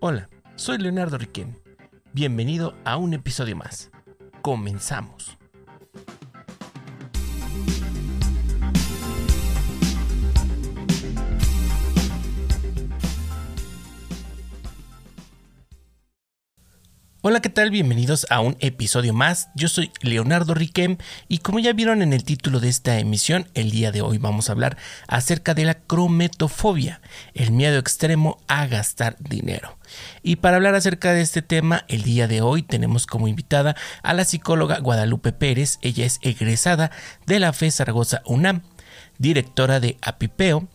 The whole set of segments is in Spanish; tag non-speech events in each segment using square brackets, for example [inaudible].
Hola, soy Leonardo Riquén. Bienvenido a un episodio más. Comenzamos. Hola, ¿qué tal? Bienvenidos a un episodio más. Yo soy Leonardo Riquem y como ya vieron en el título de esta emisión, el día de hoy vamos a hablar acerca de la crometofobia, el miedo extremo a gastar dinero. Y para hablar acerca de este tema, el día de hoy tenemos como invitada a la psicóloga Guadalupe Pérez. Ella es egresada de la FE Zaragoza UNAM, directora de Apipeo,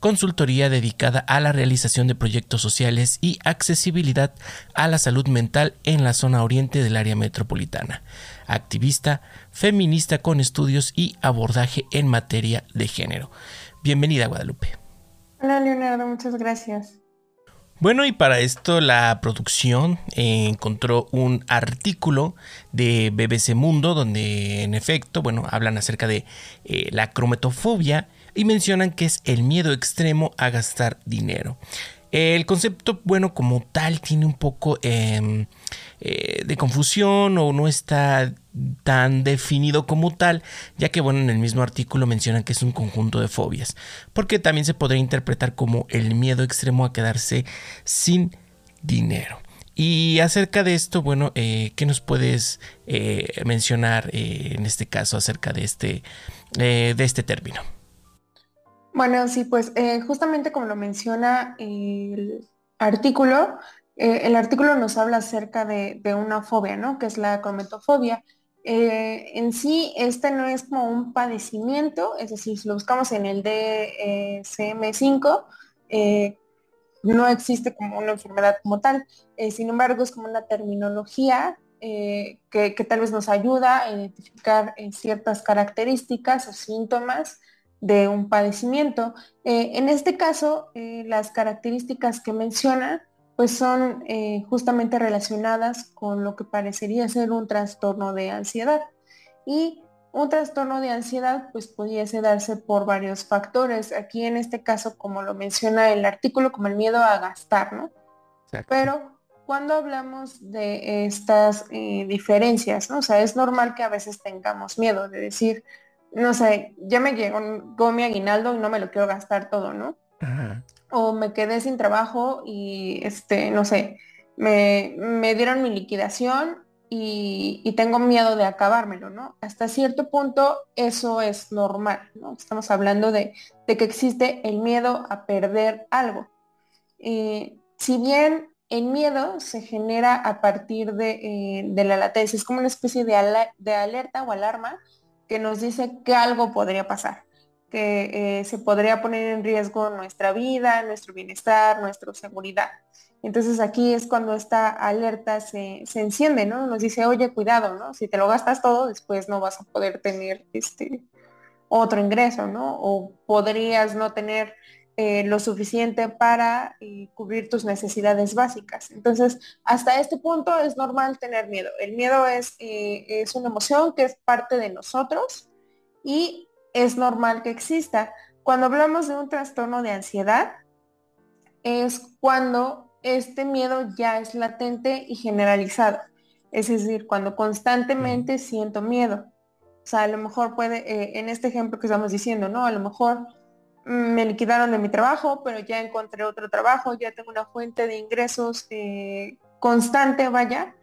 consultoría dedicada a la realización de proyectos sociales y accesibilidad a la salud mental en la zona oriente del área metropolitana, activista, feminista con estudios y abordaje en materia de género. Bienvenida, Guadalupe. Hola, Leonardo, muchas gracias. Bueno, y para esto la producción eh, encontró un artículo de BBC Mundo donde en efecto, bueno, hablan acerca de eh, la crometofobia y mencionan que es el miedo extremo a gastar dinero. El concepto, bueno, como tal, tiene un poco em, eh, de confusión o no está tan definido como tal, ya que, bueno, en el mismo artículo mencionan que es un conjunto de fobias, porque también se podría interpretar como el miedo extremo a quedarse sin dinero. Y acerca de esto, bueno, eh, ¿qué nos puedes eh, mencionar en este caso acerca de este, de este término? Bueno, sí, pues eh, justamente como lo menciona el artículo, eh, el artículo nos habla acerca de, una fobia, ¿no? Que es la crometofobia. Eh, en sí, este no es como un padecimiento, es decir, si lo buscamos en el DSM5, no existe como una enfermedad como tal. sin embargo, es como una terminología que, que, tal vez nos ayuda a identificar ciertas características o síntomas de un padecimiento. Eh, en este caso, eh, las características que menciona pues son eh, justamente relacionadas con lo que parecería ser un trastorno de ansiedad. Y un trastorno de ansiedad pues pudiese darse por varios factores. Aquí en este caso, como lo menciona el artículo, como el miedo a gastar, ¿no? Pero cuando hablamos de estas diferencias, ¿no? O sea, es normal que a veces tengamos miedo de decir, no sé, ya me llegó mi aguinaldo y no me lo quiero gastar todo, ¿no? O me quedé sin trabajo y, este, no sé, me, dieron mi liquidación y, tengo miedo de acabármelo, ¿no? Hasta cierto punto eso es normal, ¿no? Estamos hablando de, que existe el miedo a perder algo. Eh, si bien el miedo se genera a partir de, eh, de la latencia, es como una especie de, de alerta o alarma que nos dice que algo podría pasar, que eh, se podría poner en riesgo nuestra vida, nuestro bienestar, nuestra seguridad. Entonces aquí es cuando esta alerta se, enciende, ¿no? Nos dice, oye, cuidado, ¿no? Si te lo gastas todo, después no vas a poder tener este otro ingreso, ¿no? O podrías no tener eh, lo suficiente para eh, cubrir tus necesidades básicas. Entonces, hasta este punto es normal tener miedo. El miedo es, eh, es una emoción que es parte de nosotros y es normal que exista. Cuando hablamos de un trastorno de ansiedad, es cuando este miedo ya es latente y generalizado. Es decir, cuando constantemente siento miedo. O sea, a lo mejor puede, en este ejemplo que estamos diciendo, ¿no? A lo mejor me liquidaron de mi trabajo, pero ya encontré otro trabajo, ya tengo una fuente de ingresos eh, constante, vaya,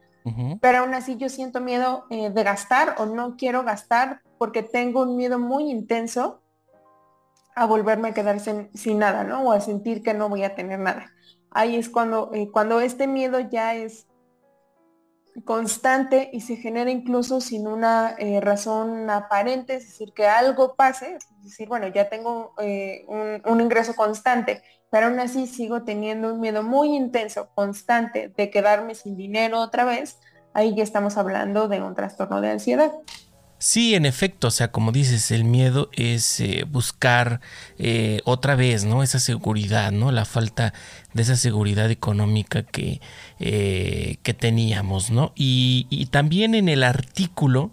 pero aún así yo siento miedo eh, de gastar o no quiero gastar porque tengo un miedo muy intenso a volverme a quedar sin, nada, ¿no? O a sentir que no voy a tener nada. Ahí es cuando, eh, cuando este miedo ya es constante y se genera incluso sin una eh, razón aparente, es decir, que algo pase, es decir, bueno, ya tengo eh, un, ingreso constante, pero aún así sigo teniendo un miedo muy intenso, constante, de quedarme sin dinero otra vez, ahí ya estamos hablando de un trastorno de ansiedad. Sí, en efecto, o sea, como dices, el miedo es eh, buscar eh, otra vez, ¿no? Esa seguridad, ¿no? La falta de esa seguridad económica que, eh, que teníamos, ¿no? Y, y, también en el artículo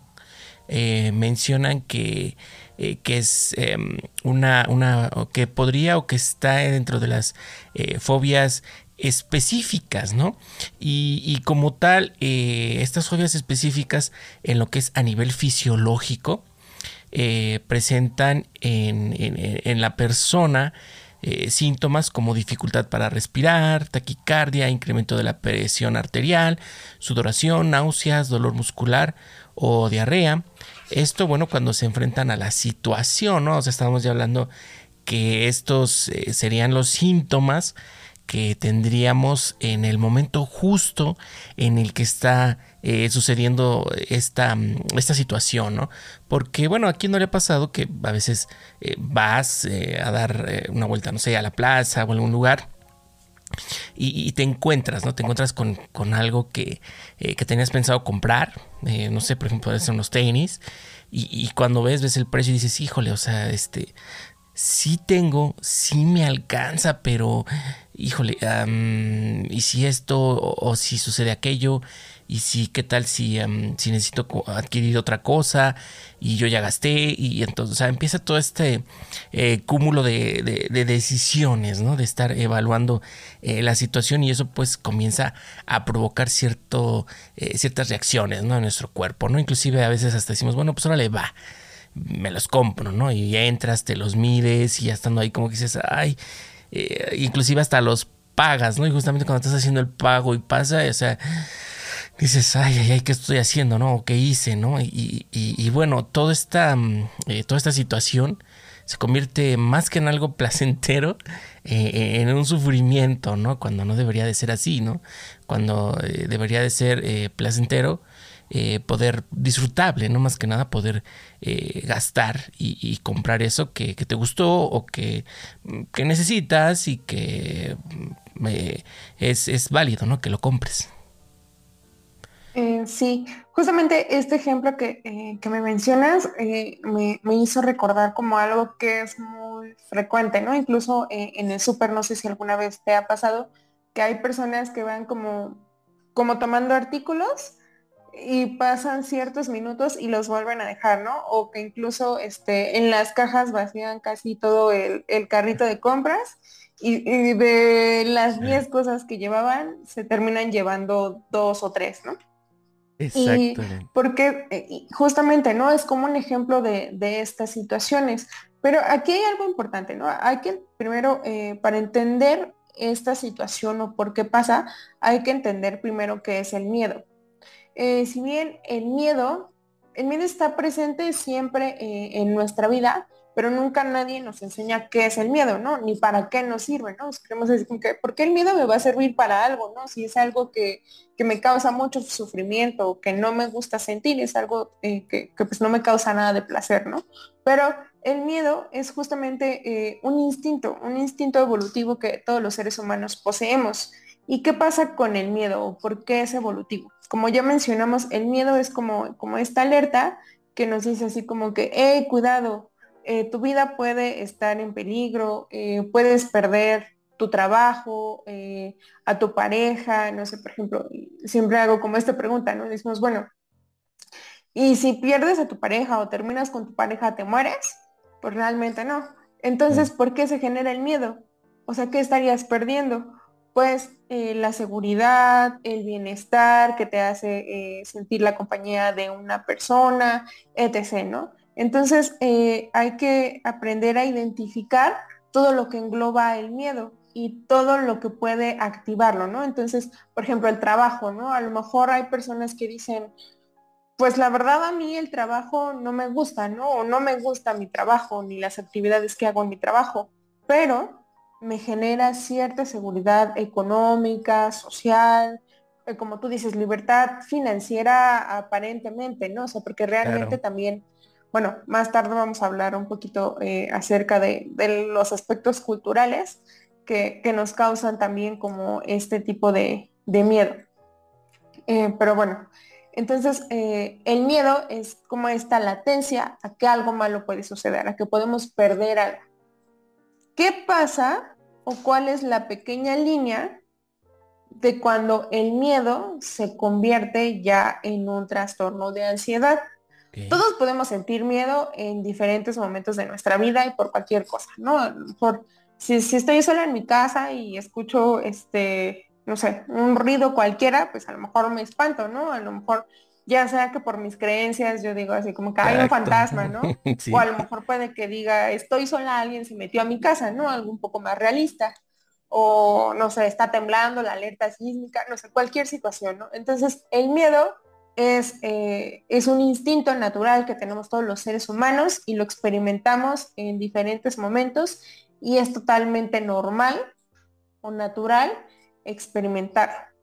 mencionan que, que es em, una, una, que podría o que está dentro de las fobias específicas, ¿no? Y, como tal, eh, estas fobias específicas en lo que es a nivel fisiológico, eh, presentan en, la persona eh, síntomas como dificultad para respirar, taquicardia, incremento de la presión arterial, sudoración, náuseas, dolor muscular o diarrea. Esto, bueno, cuando se enfrentan a la situación, ¿no? O sea, estamos ya hablando que estos serían los síntomas que tendríamos en el momento justo en el que está eh, sucediendo esta, esta situación, ¿no? Porque, bueno, aquí no le ha pasado que a veces eh, vas a dar una vuelta, no sé, a la plaza o a algún lugar y, te encuentras, ¿no? Te encuentras con, algo que, que, tenías pensado comprar, no sé, por ejemplo, ser unos tenis, y, y, cuando ves, ves el precio y dices, híjole, o sea, este, sí tengo, sí me alcanza, pero híjole, y si esto o, si sucede aquello, y si qué tal si, si necesito adquirir otra cosa y yo ya gasté, y entonces o sea, empieza todo este eh, cúmulo de, decisiones, ¿no? De estar evaluando eh, la situación y eso pues comienza a provocar cierto, eh, ciertas reacciones, ¿no? En nuestro cuerpo, ¿no? Inclusive a veces hasta decimos, bueno, pues ahora le va me los compro, ¿no? Y entras, te los mides y ya estando ahí como que dices, ay, eh, inclusive hasta los pagas, ¿no? Y justamente cuando estás haciendo el pago y pasa, o sea, dices, ay, ay, ay, ¿qué estoy haciendo, no? ¿Qué hice, no? Y, y, bueno, toda esta, mm, eh, toda esta situación se convierte más que en algo [laughs] placentero, eh, en un sufrimiento, ¿no? Cuando no debería de ser así, ¿no? Cuando debería de ser placentero, eh, poder disfrutable, no más que nada poder eh, gastar y, comprar eso que, te gustó o que, necesitas y que mm, es, válido, ¿no? Que lo compres. Eh, sí, justamente este ejemplo que, me mencionas me, me, hizo recordar como algo que es muy frecuente, ¿no? Incluso en el súper, no sé si alguna vez te ha pasado, que hay personas que van como, como tomando artículos y pasan ciertos minutos y los vuelven a dejar, ¿no? O que incluso este, en las cajas vacían casi todo el, carrito de compras y, de las 10 cosas que llevaban se terminan llevando dos o tres, ¿no? Exacto. porque eh, justamente, ¿no? Es como un ejemplo de, estas situaciones. Pero aquí hay algo importante, ¿no? Hay que primero, eh, para entender esta situación o por qué pasa, hay que entender primero qué es el miedo. Eh, si bien el miedo, el miedo está presente siempre eh, en nuestra vida, pero nunca nadie nos enseña qué es el miedo, ¿no? Ni para qué nos sirve, ¿no? Queremos decir, que, ¿por qué el miedo me va a servir para algo, ¿no? Si es algo que, me causa mucho sufrimiento o que no me gusta sentir, es algo eh, que, pues no me causa nada de placer, ¿no? Pero el miedo es justamente un instinto, un instinto evolutivo que todos los seres humanos poseemos. ¿Y qué pasa con el miedo por qué es evolutivo? Como ya mencionamos, el miedo es como, como esta alerta que nos dice así como que, hey, cuidado, eh, tu vida puede estar en peligro, eh, puedes perder tu trabajo, eh, a tu pareja, no sé, por ejemplo, siempre hago como esta pregunta, ¿no? Decimos, bueno, y si pierdes a tu pareja o terminas con tu pareja, ¿te mueres? Pues realmente no. Entonces, ¿por qué se genera el miedo? O sea, ¿qué estarías perdiendo? pues eh, la seguridad, el bienestar que te hace eh, sentir la compañía de una persona, etc. ¿no? Entonces eh, hay que aprender a identificar todo lo que engloba el miedo y todo lo que puede activarlo, ¿no? Entonces, por ejemplo, el trabajo, ¿no? A lo mejor hay personas que dicen, pues la verdad a mí el trabajo no me gusta, ¿no? O no me gusta mi trabajo ni las actividades que hago en mi trabajo, pero me genera cierta seguridad económica, social, eh, como tú dices, libertad financiera aparentemente, ¿no? O sea, porque realmente también, bueno, más tarde vamos a hablar un poquito eh, acerca de, los aspectos culturales que, nos causan también como este tipo de, miedo. Eh, pero bueno, entonces el miedo es como esta latencia a que algo malo puede suceder, a que podemos perder algo. ¿Qué pasa o cuál es la pequeña línea de cuando el miedo se convierte ya en un trastorno de ansiedad. Todos podemos sentir miedo en diferentes momentos de nuestra vida y por cualquier cosa, ¿no? Por si, si estoy sola en mi casa y escucho, este, no sé, un ruido cualquiera, pues a lo mejor me espanto, ¿no? A lo mejor ya sea que por mis creencias yo digo así como que hay un fantasma, ¿no? [laughs] O a lo mejor puede que diga, estoy sola, alguien se metió a mi casa, ¿no? Algo un poco más realista. O no sé, está temblando, la alerta sísmica, no sé, cualquier situación, ¿no? Entonces el miedo es, eh, es un instinto natural que tenemos todos los seres humanos y lo experimentamos en diferentes momentos y es totalmente normal o natural experimentar.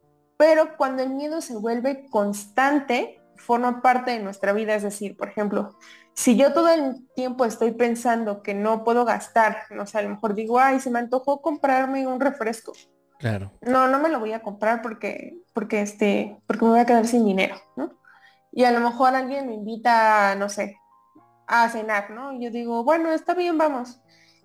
Pero cuando el miedo se vuelve constante, forma parte de nuestra vida, es decir, por ejemplo, si yo todo el tiempo estoy pensando que no puedo gastar, no sé, a lo mejor digo, ay, se me antojó comprarme un refresco. Claro. No, no me lo voy a comprar porque, porque este, porque me voy a quedar sin dinero, ¿no? Y a lo mejor alguien me invita, no sé, a cenar, ¿no? Y yo digo, bueno, está bien, vamos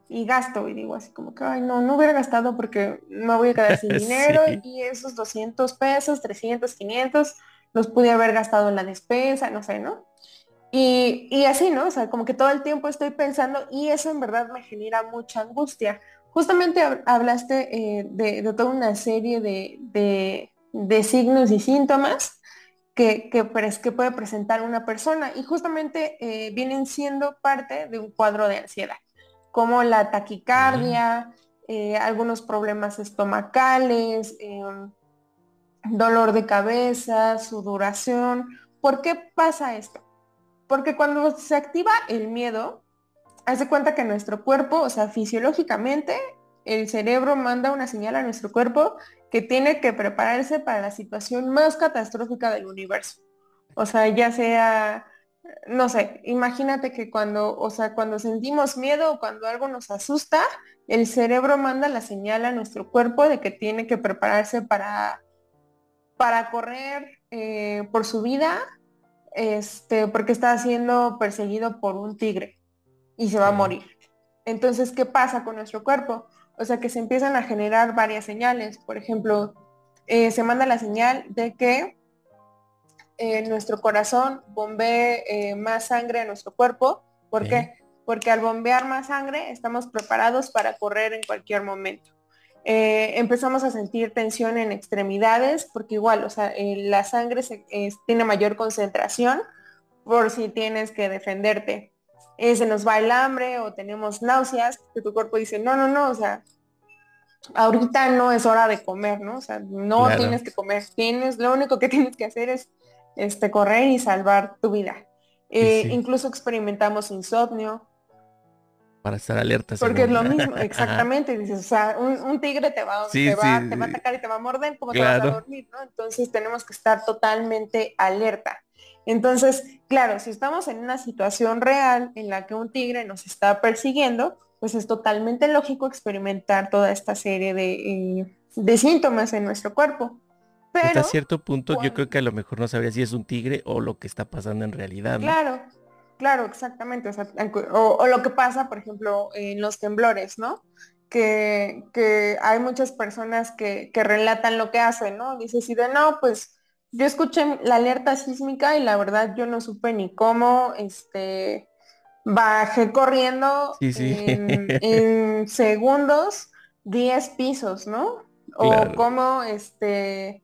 y gasto y digo así como que, ay, no, no hubiera gastado porque no voy a quedar sin [laughs] dinero y esos 200 pesos, 300, 500 los pude haber gastado en la despensa, no sé, ¿no? Y, y, así, ¿no? O sea, como que todo el tiempo estoy pensando y eso en verdad me genera mucha angustia. Justamente hablaste eh, de, de, toda una serie de, de, de signos y síntomas que, que, que, puede presentar una persona y justamente eh, vienen siendo parte de un cuadro de ansiedad como la taquicardia, eh, algunos problemas estomacales, em, dolor de cabeza, sudoración. ¿Por qué pasa esto? Porque cuando se activa el miedo, hace cuenta que nuestro cuerpo, o sea, fisiológicamente, el cerebro manda una señal a nuestro cuerpo que tiene que prepararse para la situación más catastrófica del universo. O sea, ya sea no sé, imagínate que cuando, o sea, cuando sentimos miedo o cuando algo nos asusta, el cerebro manda la señal a nuestro cuerpo de que tiene que prepararse para, para correr eh, por su vida, este, porque está siendo perseguido por un tigre y se va a morir. Entonces, ¿qué pasa con nuestro cuerpo? O sea, que se empiezan a generar varias señales. Por ejemplo, eh, se manda la señal de que nuestro corazón bombee eh, más sangre a nuestro cuerpo. ¿Por qué? Porque al bombear más sangre estamos preparados para correr en cualquier momento. Eh, empezamos a sentir tensión en extremidades porque igual, o sea, eh, la sangre tiene mayor concentración por si tienes que defenderte. se nos va el hambre o tenemos náuseas, que tu cuerpo dice, no, no, no, o sea, ahorita no es hora de comer, ¿no? O sea, no tienes que comer, tienes, lo único que tienes que hacer es este, correr y salvar tu vida. Eh, incluso experimentamos insomnio. Para estar alerta. Porque es lo mismo, [laughs] exactamente. Dices, o sea, un, tigre te va, te, va, te va, a atacar y te va a morder, como te vas a dormir? ¿no? Entonces tenemos que estar totalmente alerta. Entonces, claro, si estamos en una situación real en la que un tigre nos está persiguiendo, pues es totalmente lógico experimentar toda esta serie de, eh, de síntomas en nuestro cuerpo. Hasta cierto punto yo creo que a lo mejor no sabría si es un tigre o lo que está pasando en realidad. Claro, claro, exactamente. O, lo que pasa, por ejemplo, en los temblores, ¿no? Que, que hay muchas personas que, que, relatan lo que hacen, ¿no? Dice si de no, pues yo escuché la alerta sísmica y la verdad yo no supe ni cómo, este, bajé corriendo [laughs] En, segundos 10 pisos, ¿no? O cómo, este,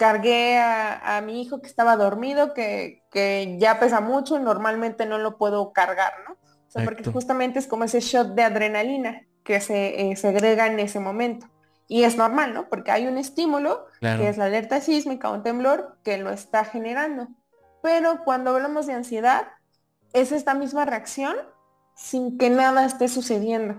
cargué a, mi hijo que estaba dormido, que, ya pesa mucho y normalmente no lo puedo cargar, ¿no? O sea, porque justamente es como ese shot de adrenalina que se eh, segrega en ese momento. Y es normal, ¿no? Porque hay un estímulo, que es la alerta sísmica o un temblor, que lo está generando. Pero cuando hablamos de ansiedad, es esta misma reacción sin que nada esté sucediendo.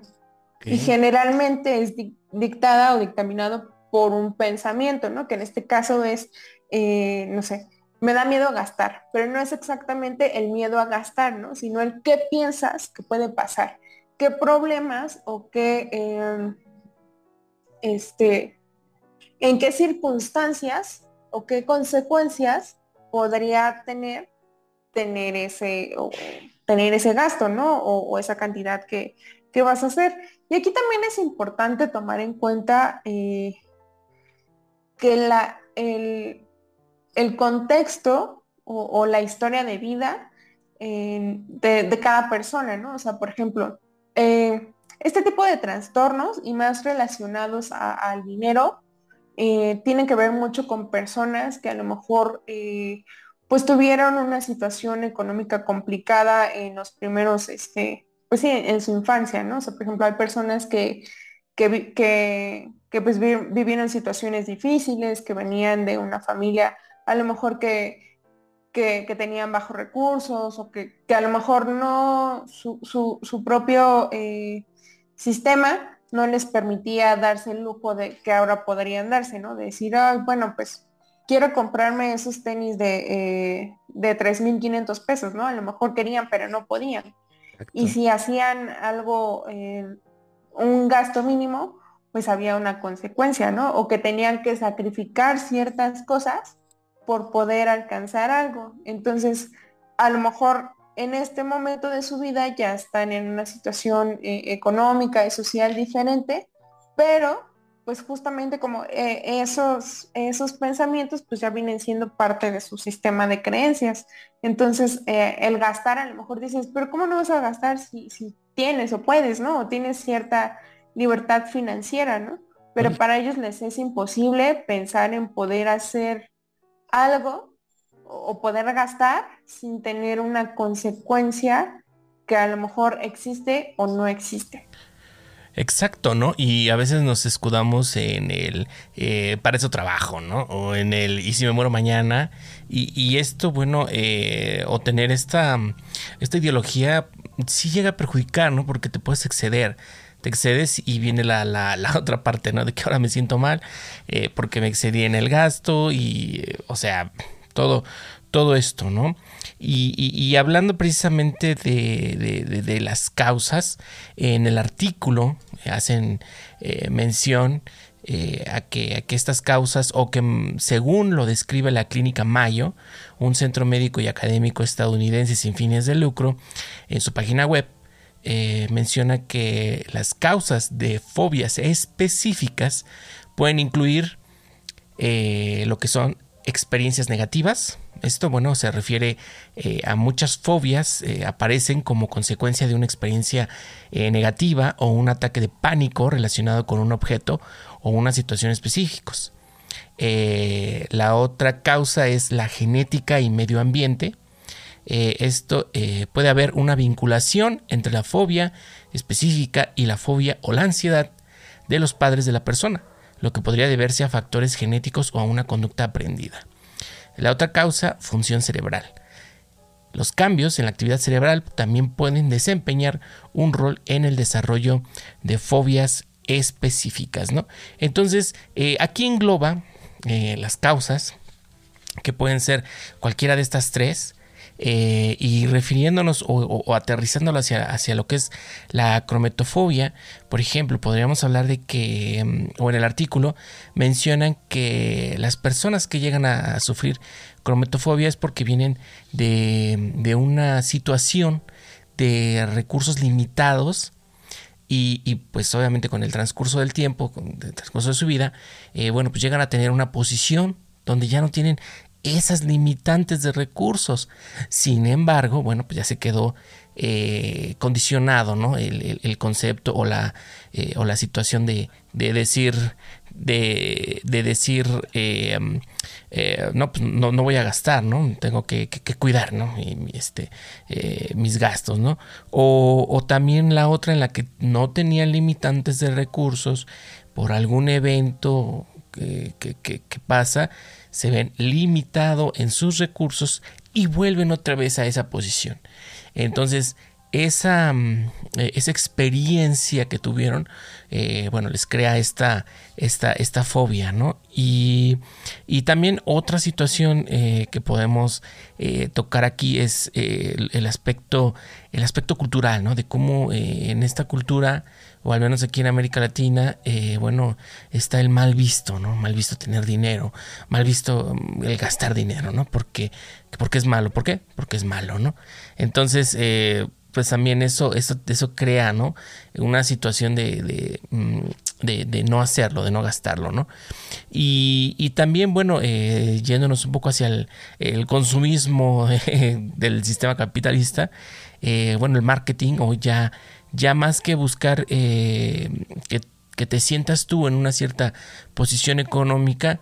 Y generalmente es dictada o dictaminado por un pensamiento, ¿no? Que en este caso es, eh, no sé, me da miedo gastar, pero no es exactamente el miedo a gastar, ¿no? Sino el qué piensas que puede pasar, qué problemas o qué, em, este, en qué circunstancias o qué consecuencias podría tener tener ese, tener ese gasto, ¿no? O, esa cantidad que, que, vas a hacer. Y aquí también es importante tomar en cuenta eh, que la, el, contexto o, la historia de vida de, cada persona, ¿no? O sea, por ejemplo, eh, este tipo de trastornos y más relacionados al dinero eh, tienen que ver mucho con personas que a lo mejor eh, pues tuvieron una situación económica complicada en los primeros, este, pues sí, en su infancia, ¿no? O sea, por ejemplo, hay personas que, que, que, pues vivieron situaciones difíciles, que venían de una familia a lo mejor que que, tenían bajos recursos o que, a lo mejor no, su, propio eh, sistema no les permitía darse el lujo de que ahora podrían darse, ¿no? De decir, bueno, pues quiero comprarme esos tenis de, eh, de 3.500 pesos, ¿no? A lo mejor querían, pero no podían. Y si hacían algo, eh, un gasto mínimo, pues había una consecuencia, ¿no? O que tenían que sacrificar ciertas cosas por poder alcanzar algo. Entonces, a lo mejor en este momento de su vida ya están en una situación eh, económica y social diferente, pero pues justamente como eh, esos, esos pensamientos pues ya vienen siendo parte de su sistema de creencias. Entonces, eh, el gastar, a lo mejor dices, pero ¿cómo no vas a gastar si, si tienes o puedes, ¿no? O tienes cierta libertad financiera, ¿no? Pero para ellos les es imposible pensar en poder hacer algo o poder gastar sin tener una consecuencia que a lo mejor existe o no existe. Exacto, ¿no? Y a veces nos escudamos en el eh, para eso trabajo, ¿no? O en el y si me muero mañana. Y, esto, bueno, eh, o tener esta, esta ideología sí llega a perjudicar, ¿no? Porque te puedes exceder te excedes y viene la, la, [laughs] otra parte, ¿no? De que ahora me siento mal eh, porque me excedí en el gasto y, eh, o sea, todo, todo esto, ¿no? Y, hablando precisamente de, las causas, en el artículo hacen eh, mención a, que, a, que, estas causas, o que mm, según lo describe la clínica Mayo, un centro médico y académico estadounidense sin fines de lucro, en su página web, eh, menciona que las causas de fobias específicas pueden incluir eh, lo que son experiencias negativas. Esto, bueno, se refiere eh, a muchas fobias, aparecen como consecuencia de una experiencia negativa o un ataque de pánico relacionado con un objeto o una situación específicos. La otra causa es la genética y medio ambiente. Eh, esto eh, puede haber una vinculación entre la fobia específica y la fobia o la ansiedad de los padres de la persona, lo que podría deberse a factores genéticos o a una conducta aprendida. La otra causa, función cerebral. Los cambios en la actividad cerebral también pueden desempeñar un rol en el desarrollo de fobias específicas. ¿no? Entonces, eh, aquí engloba las causas, que pueden ser cualquiera de estas tres, eh, y refiriéndonos o, aterrizándolo hacia, hacia, lo que es la crometofobia, por ejemplo, podríamos hablar de que, mm, o en el artículo, mencionan que las personas que llegan a, sufrir crometofobia es porque vienen de, una situación de recursos limitados. Y, pues obviamente con el transcurso del tiempo, con el transcurso de su vida, eh, bueno, pues llegan a tener una posición donde ya no tienen esas limitantes de recursos. Sin embargo, bueno, pues ya se quedó eh, condicionado, ¿no? El, concepto o la, eh, o la situación de, decir, de, decir, eh, no, pues no, no, voy a gastar, ¿no? Tengo que, cuidar, ¿no? este, mis gastos, ¿no? O, o también la otra en la que no tenía limitantes de recursos por algún evento que, que pasa se ven limitado en sus recursos y vuelven otra vez a esa posición. Entonces, esa, mm, eh, esa experiencia que tuvieron, eh, bueno, les crea esta, esta, esta fobia, ¿no? Y, también otra situación eh, que podemos tocar aquí es el, aspecto, el aspecto cultural, ¿no? De cómo en esta cultura o al menos aquí en América Latina, bueno, está el mal visto, ¿no? Mal visto tener dinero, mal visto mm, el gastar dinero, ¿no? Porque, porque es malo. ¿Por qué? Porque es malo, ¿no? Entonces, pues también eso, eso, eso crea, ¿no? Una situación de, de, mm, no hacerlo, de no gastarlo, ¿no? Y, también, bueno, eh, yéndonos un poco hacia el, el consumismo [laughs] del sistema capitalista, bueno, el marketing hoy ya ya más que buscar eh, que, que, te sientas tú en una cierta posición económica,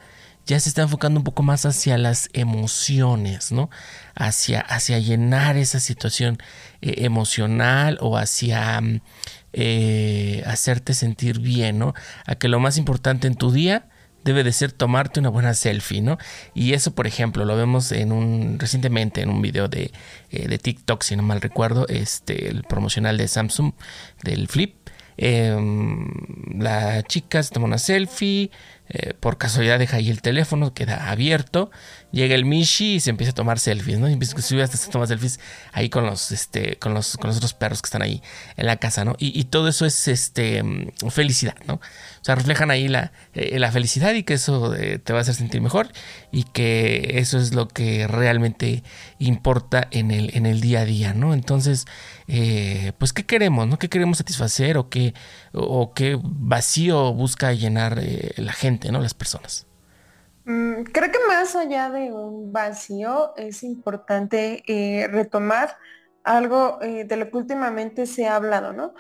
ya se está enfocando un poco más hacia las emociones, ¿no? Hacia, hacia llenar esa situación eh, emocional o hacia mm, eh, hacerte sentir bien, ¿no? A que lo más importante en tu día debe de ser tomarte una buena selfie, ¿no? Y eso, por ejemplo, lo vemos en un recientemente en un video de, eh, de TikTok, si no mal recuerdo, este, el promocional de Samsung del Flip. Em, la chica se toma una selfie, eh, por casualidad deja ahí el teléfono, queda abierto, llega el Mishi y se empieza a tomar selfies, ¿no? Y empieza a tomar selfies ahí con los, este, con los, con los otros perros que están ahí en la casa, ¿no? Y, todo eso es, este, felicidad, ¿no? O sea, reflejan ahí la, eh, la felicidad y que eso eh, te va a hacer sentir mejor y que eso es lo que realmente importa en el, en el día a día, ¿no? Entonces, pues, ¿qué queremos, no? ¿Qué queremos satisfacer o qué, o qué vacío busca llenar la gente? ¿no? Las personas. Mm, creo que más allá de un vacío es importante eh, retomar algo eh, de lo que últimamente se ha hablado, ¿no?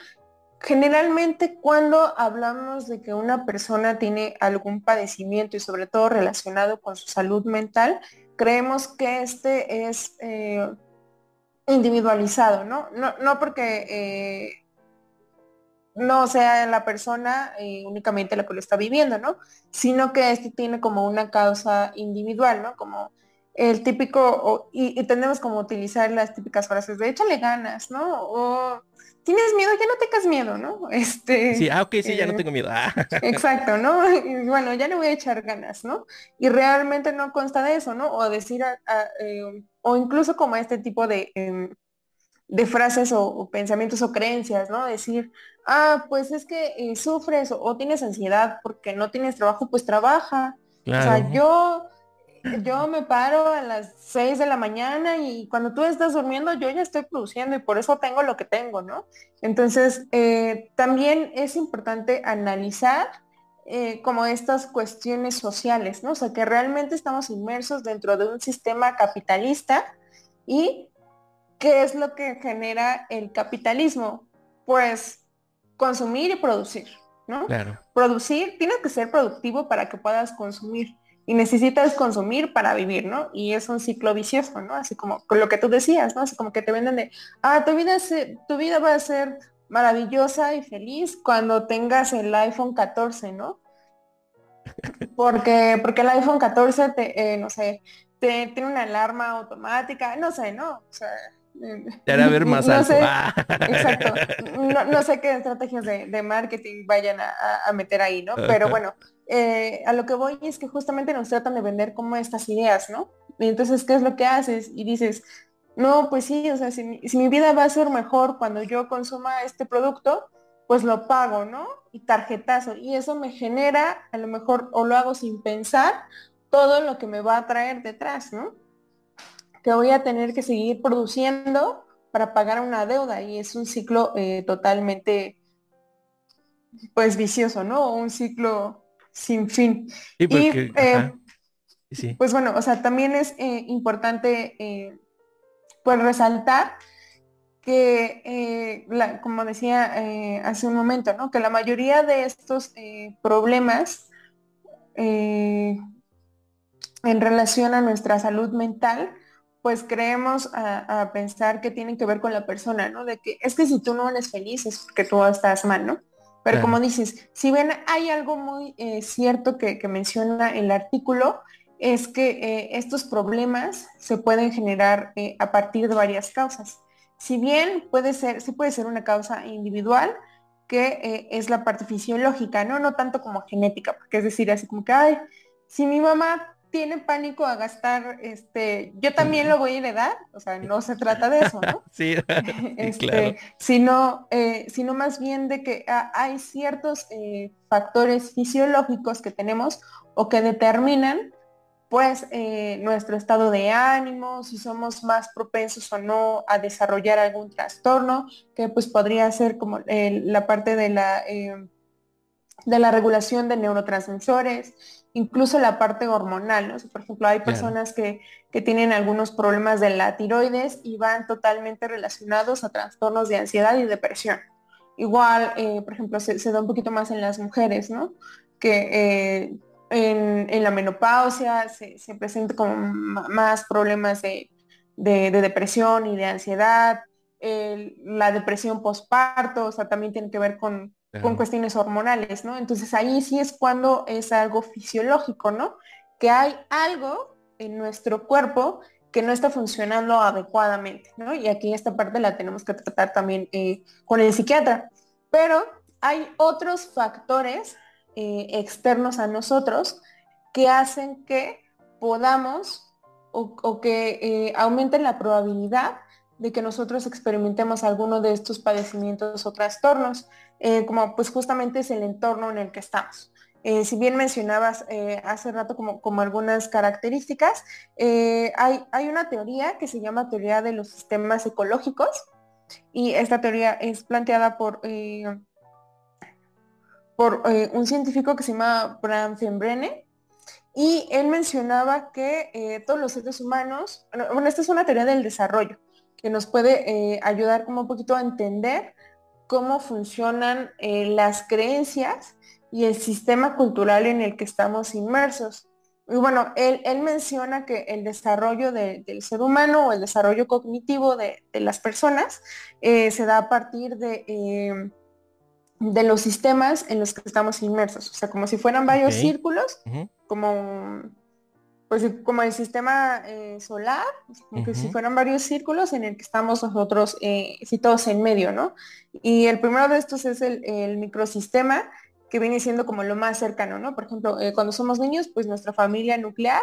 Generalmente cuando hablamos de que una persona tiene algún padecimiento y sobre todo relacionado con su salud mental, creemos que este es eh, individualizado, ¿no? No, no porque no sea la persona eh, únicamente la que lo está viviendo, ¿no? Sino que este tiene como una causa individual, ¿no? Como el típico, y, tenemos como utilizar las típicas frases de échale ganas, ¿no? O tienes miedo, ya no tengas miedo, ¿no? Este, sí, ah, ok, sí, ya no eh, tengo miedo. [laughs] Ah. Exacto, ¿no? Y bueno, ya le voy a echar ganas, ¿no? Y realmente no consta de eso, ¿no? O decir, eh, o incluso como este tipo de em, de frases o, pensamientos o creencias, ¿no? Decir, ah, pues es que eh, sufres o, tienes ansiedad porque no tienes trabajo, pues trabaja. O sea, yo, yo me paro a las 6 de la mañana y cuando tú estás durmiendo yo ya estoy produciendo y por eso tengo lo que tengo, ¿no? Entonces, eh, también es importante analizar eh, como estas cuestiones sociales, ¿no? O sea, que realmente estamos inmersos dentro de un sistema capitalista y ¿qué es lo que genera el capitalismo? Pues consumir y producir, ¿no? Claro. Producir, tienes que ser productivo para que puedas consumir y necesitas consumir para vivir, ¿no? Y es un ciclo vicioso, ¿no? Así como con lo que tú decías, ¿no? Así como que te venden de, ah, tu vida, tu vida va a ser maravillosa y feliz cuando tengas el iPhone 14, ¿no? Porque, porque el iPhone 14 te, eh, no sé, te, tiene una alarma automática, no sé, ¿no? O sea, te hará ver más alto. Sé, ah. Exacto. [laughs] No, sé qué estrategias de, marketing vayan a, meter ahí, ¿no? Pero bueno, eh, a lo que voy es que justamente nos tratan de vender como estas ideas, ¿no? Y entonces, ¿qué es lo que haces? Y dices, no, pues sí, o sea, si mi, vida va a ser mejor cuando yo consuma este producto, pues lo pago, ¿no? Y tarjetazo. Y eso me genera, a lo mejor, o lo hago sin pensar, todo lo que me va a traer detrás, ¿no? que voy a tener que seguir produciendo para pagar una deuda y es un ciclo eh, totalmente pues vicioso, ¿no? Un ciclo sin fin. y eh, pues bueno, o sea, también es eh, importante pues resaltar que, como decía hace un momento, ¿no? Que la mayoría de estos problemas en relación a nuestra salud mental pues creemos a, pensar que tienen que ver con la persona, ¿no? De que es que si tú no eres feliz es porque tú estás mal, ¿no? Pero como dices, si ven, hay algo muy eh, cierto que, menciona el artículo, es que eh, estos problemas se pueden generar eh, a partir de varias causas. Si bien puede ser, sí puede ser una causa individual, que es la parte fisiológica, ¿no? No tanto como genética, porque es decir, así como que, ay, si mi mamá tiene pánico a gastar, este, yo también lo voy a heredar, o sea, no se trata de eso, ¿no? [laughs] [laughs] sí, este, sino, eh, sino más bien de que hay ciertos eh, factores fisiológicos que tenemos o que determinan pues eh, nuestro estado de ánimo, si somos más propensos o no a desarrollar algún trastorno, que pues podría ser como la parte de la, de la regulación de neurotransmisores, incluso la parte hormonal, ¿no? por ejemplo, hay personas que, tienen algunos problemas de la tiroides y van totalmente relacionados a trastornos de ansiedad y depresión. Igual, eh, por ejemplo, se, da un poquito más en las mujeres, ¿no? Que en, la menopausia se, se presentan como más problemas de, depresión y de ansiedad, la depresión postparto, o sea, también tiene que ver con, con cuestiones hormonales, ¿no? Entonces ahí sí es cuando es algo fisiológico, ¿no? Que hay algo en nuestro cuerpo que no está funcionando adecuadamente, ¿no? Y aquí esta parte la tenemos que tratar también eh, con el psiquiatra. Pero hay otros factores eh, externos a nosotros que hacen que podamos o, que eh, aumenten la probabilidad de que nosotros experimentemos alguno de estos padecimientos o trastornos, eh, como pues justamente es el entorno en el que estamos. Eh, si bien mencionabas eh, hace rato como, algunas características, hay, hay, una teoría que se llama teoría de los sistemas ecológicos y esta teoría es planteada por, por un científico que se llama Bram Fembrene y él mencionaba que todos los seres humanos, bueno, esta es una teoría del desarrollo, que nos puede ayudar como un poquito a entender cómo funcionan eh, las creencias y el sistema cultural en el que estamos inmersos. Y bueno, él, menciona que el desarrollo del ser humano o el desarrollo cognitivo de, las personas eh, se da a partir de, de los sistemas en los que estamos inmersos. O sea, como si fueran varios círculos, como pues como el sistema eh, solar, como que si fueran varios círculos en el que estamos nosotros eh, todos en medio, ¿no? Y el primero de estos es el, microsistema, que viene siendo como lo más cercano, ¿no? Por ejemplo, eh, cuando somos niños, pues nuestra familia nuclear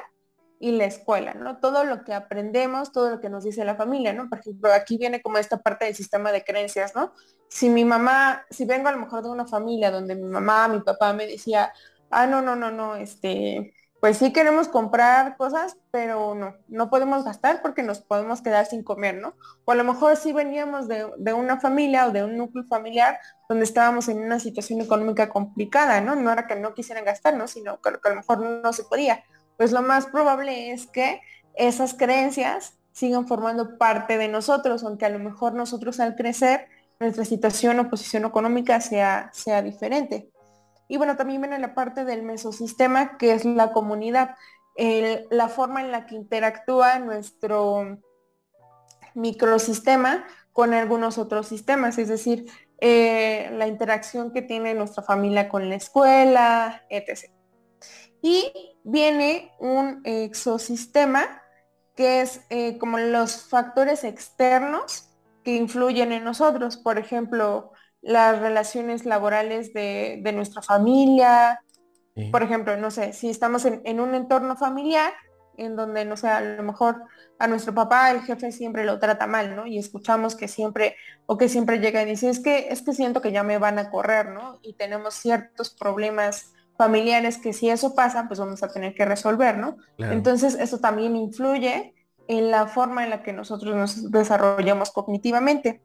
y la escuela, ¿no? Todo lo que aprendemos, todo lo que nos dice la familia, ¿no? Por ejemplo, aquí viene como esta parte del sistema de creencias, ¿no? Si mi mamá, si vengo a lo mejor de una familia donde mi mamá, mi papá me decía, ah, no, no, no, no, este, pues sí queremos comprar cosas, pero no, no podemos gastar porque nos podemos quedar sin comer, ¿no? O a lo mejor sí veníamos de, una familia o de un núcleo familiar donde estábamos en una situación económica complicada, ¿no? No era que no quisieran gastar, ¿no? Sino que, a lo mejor no se podía. Pues lo más probable es que esas creencias sigan formando parte de nosotros, aunque a lo mejor nosotros al crecer nuestra situación o posición económica sea, sea diferente. Y bueno, también viene la parte del mesosistema, que es la comunidad, la forma en la que interactúa nuestro microsistema con algunos otros sistemas, es decir, eh, la interacción que tiene nuestra familia con la escuela, etc. Y viene un exosistema, que es eh, como los factores externos que influyen en nosotros. Por ejemplo, las relaciones laborales de, nuestra familia. Por ejemplo, no sé, si estamos en, un entorno familiar en donde, no sé, a lo mejor a nuestro papá el jefe siempre lo trata mal, ¿no? Y escuchamos que siempre, o que siempre llega y dice, es que, es que siento que ya me van a correr, ¿no? Y tenemos ciertos problemas familiares que si eso pasa, pues vamos a tener que resolver, ¿no? Entonces, eso también influye en la forma en la que nosotros nos desarrollamos cognitivamente.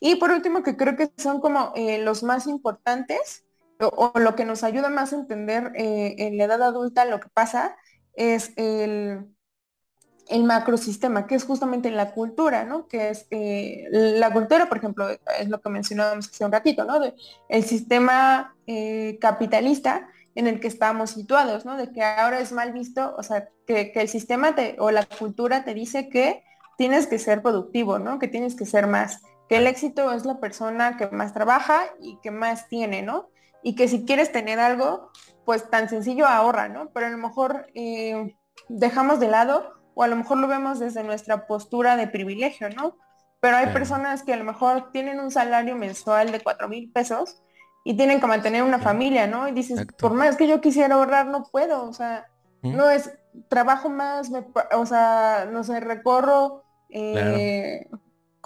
Y por último, que creo que son como eh, los más importantes o, lo que nos ayuda más a entender eh, en la edad adulta lo que pasa es el, el macrosistema, que es justamente la cultura, ¿no? Que es eh, la cultura, por ejemplo, es lo que mencionábamos hace un ratito, ¿no? el sistema capitalista en el que estamos situados, ¿no? De que ahora es mal visto, o sea, que, el sistema te, o la cultura te dice que tienes que ser productivo, ¿no? Que tienes que ser más que el éxito es la persona que más trabaja y que más tiene, ¿no? Y que si quieres tener algo, pues tan sencillo ahorra, ¿no? Pero a lo mejor eh, dejamos de lado o a lo mejor lo vemos desde nuestra postura de privilegio, ¿no? Pero hay personas que a lo mejor tienen un salario mensual de cuatro mil pesos y tienen que mantener una familia, ¿no? Y dices, por más que yo quisiera ahorrar, no puedo, o sea, no es, trabajo más, o sea, no sé, recorro eh,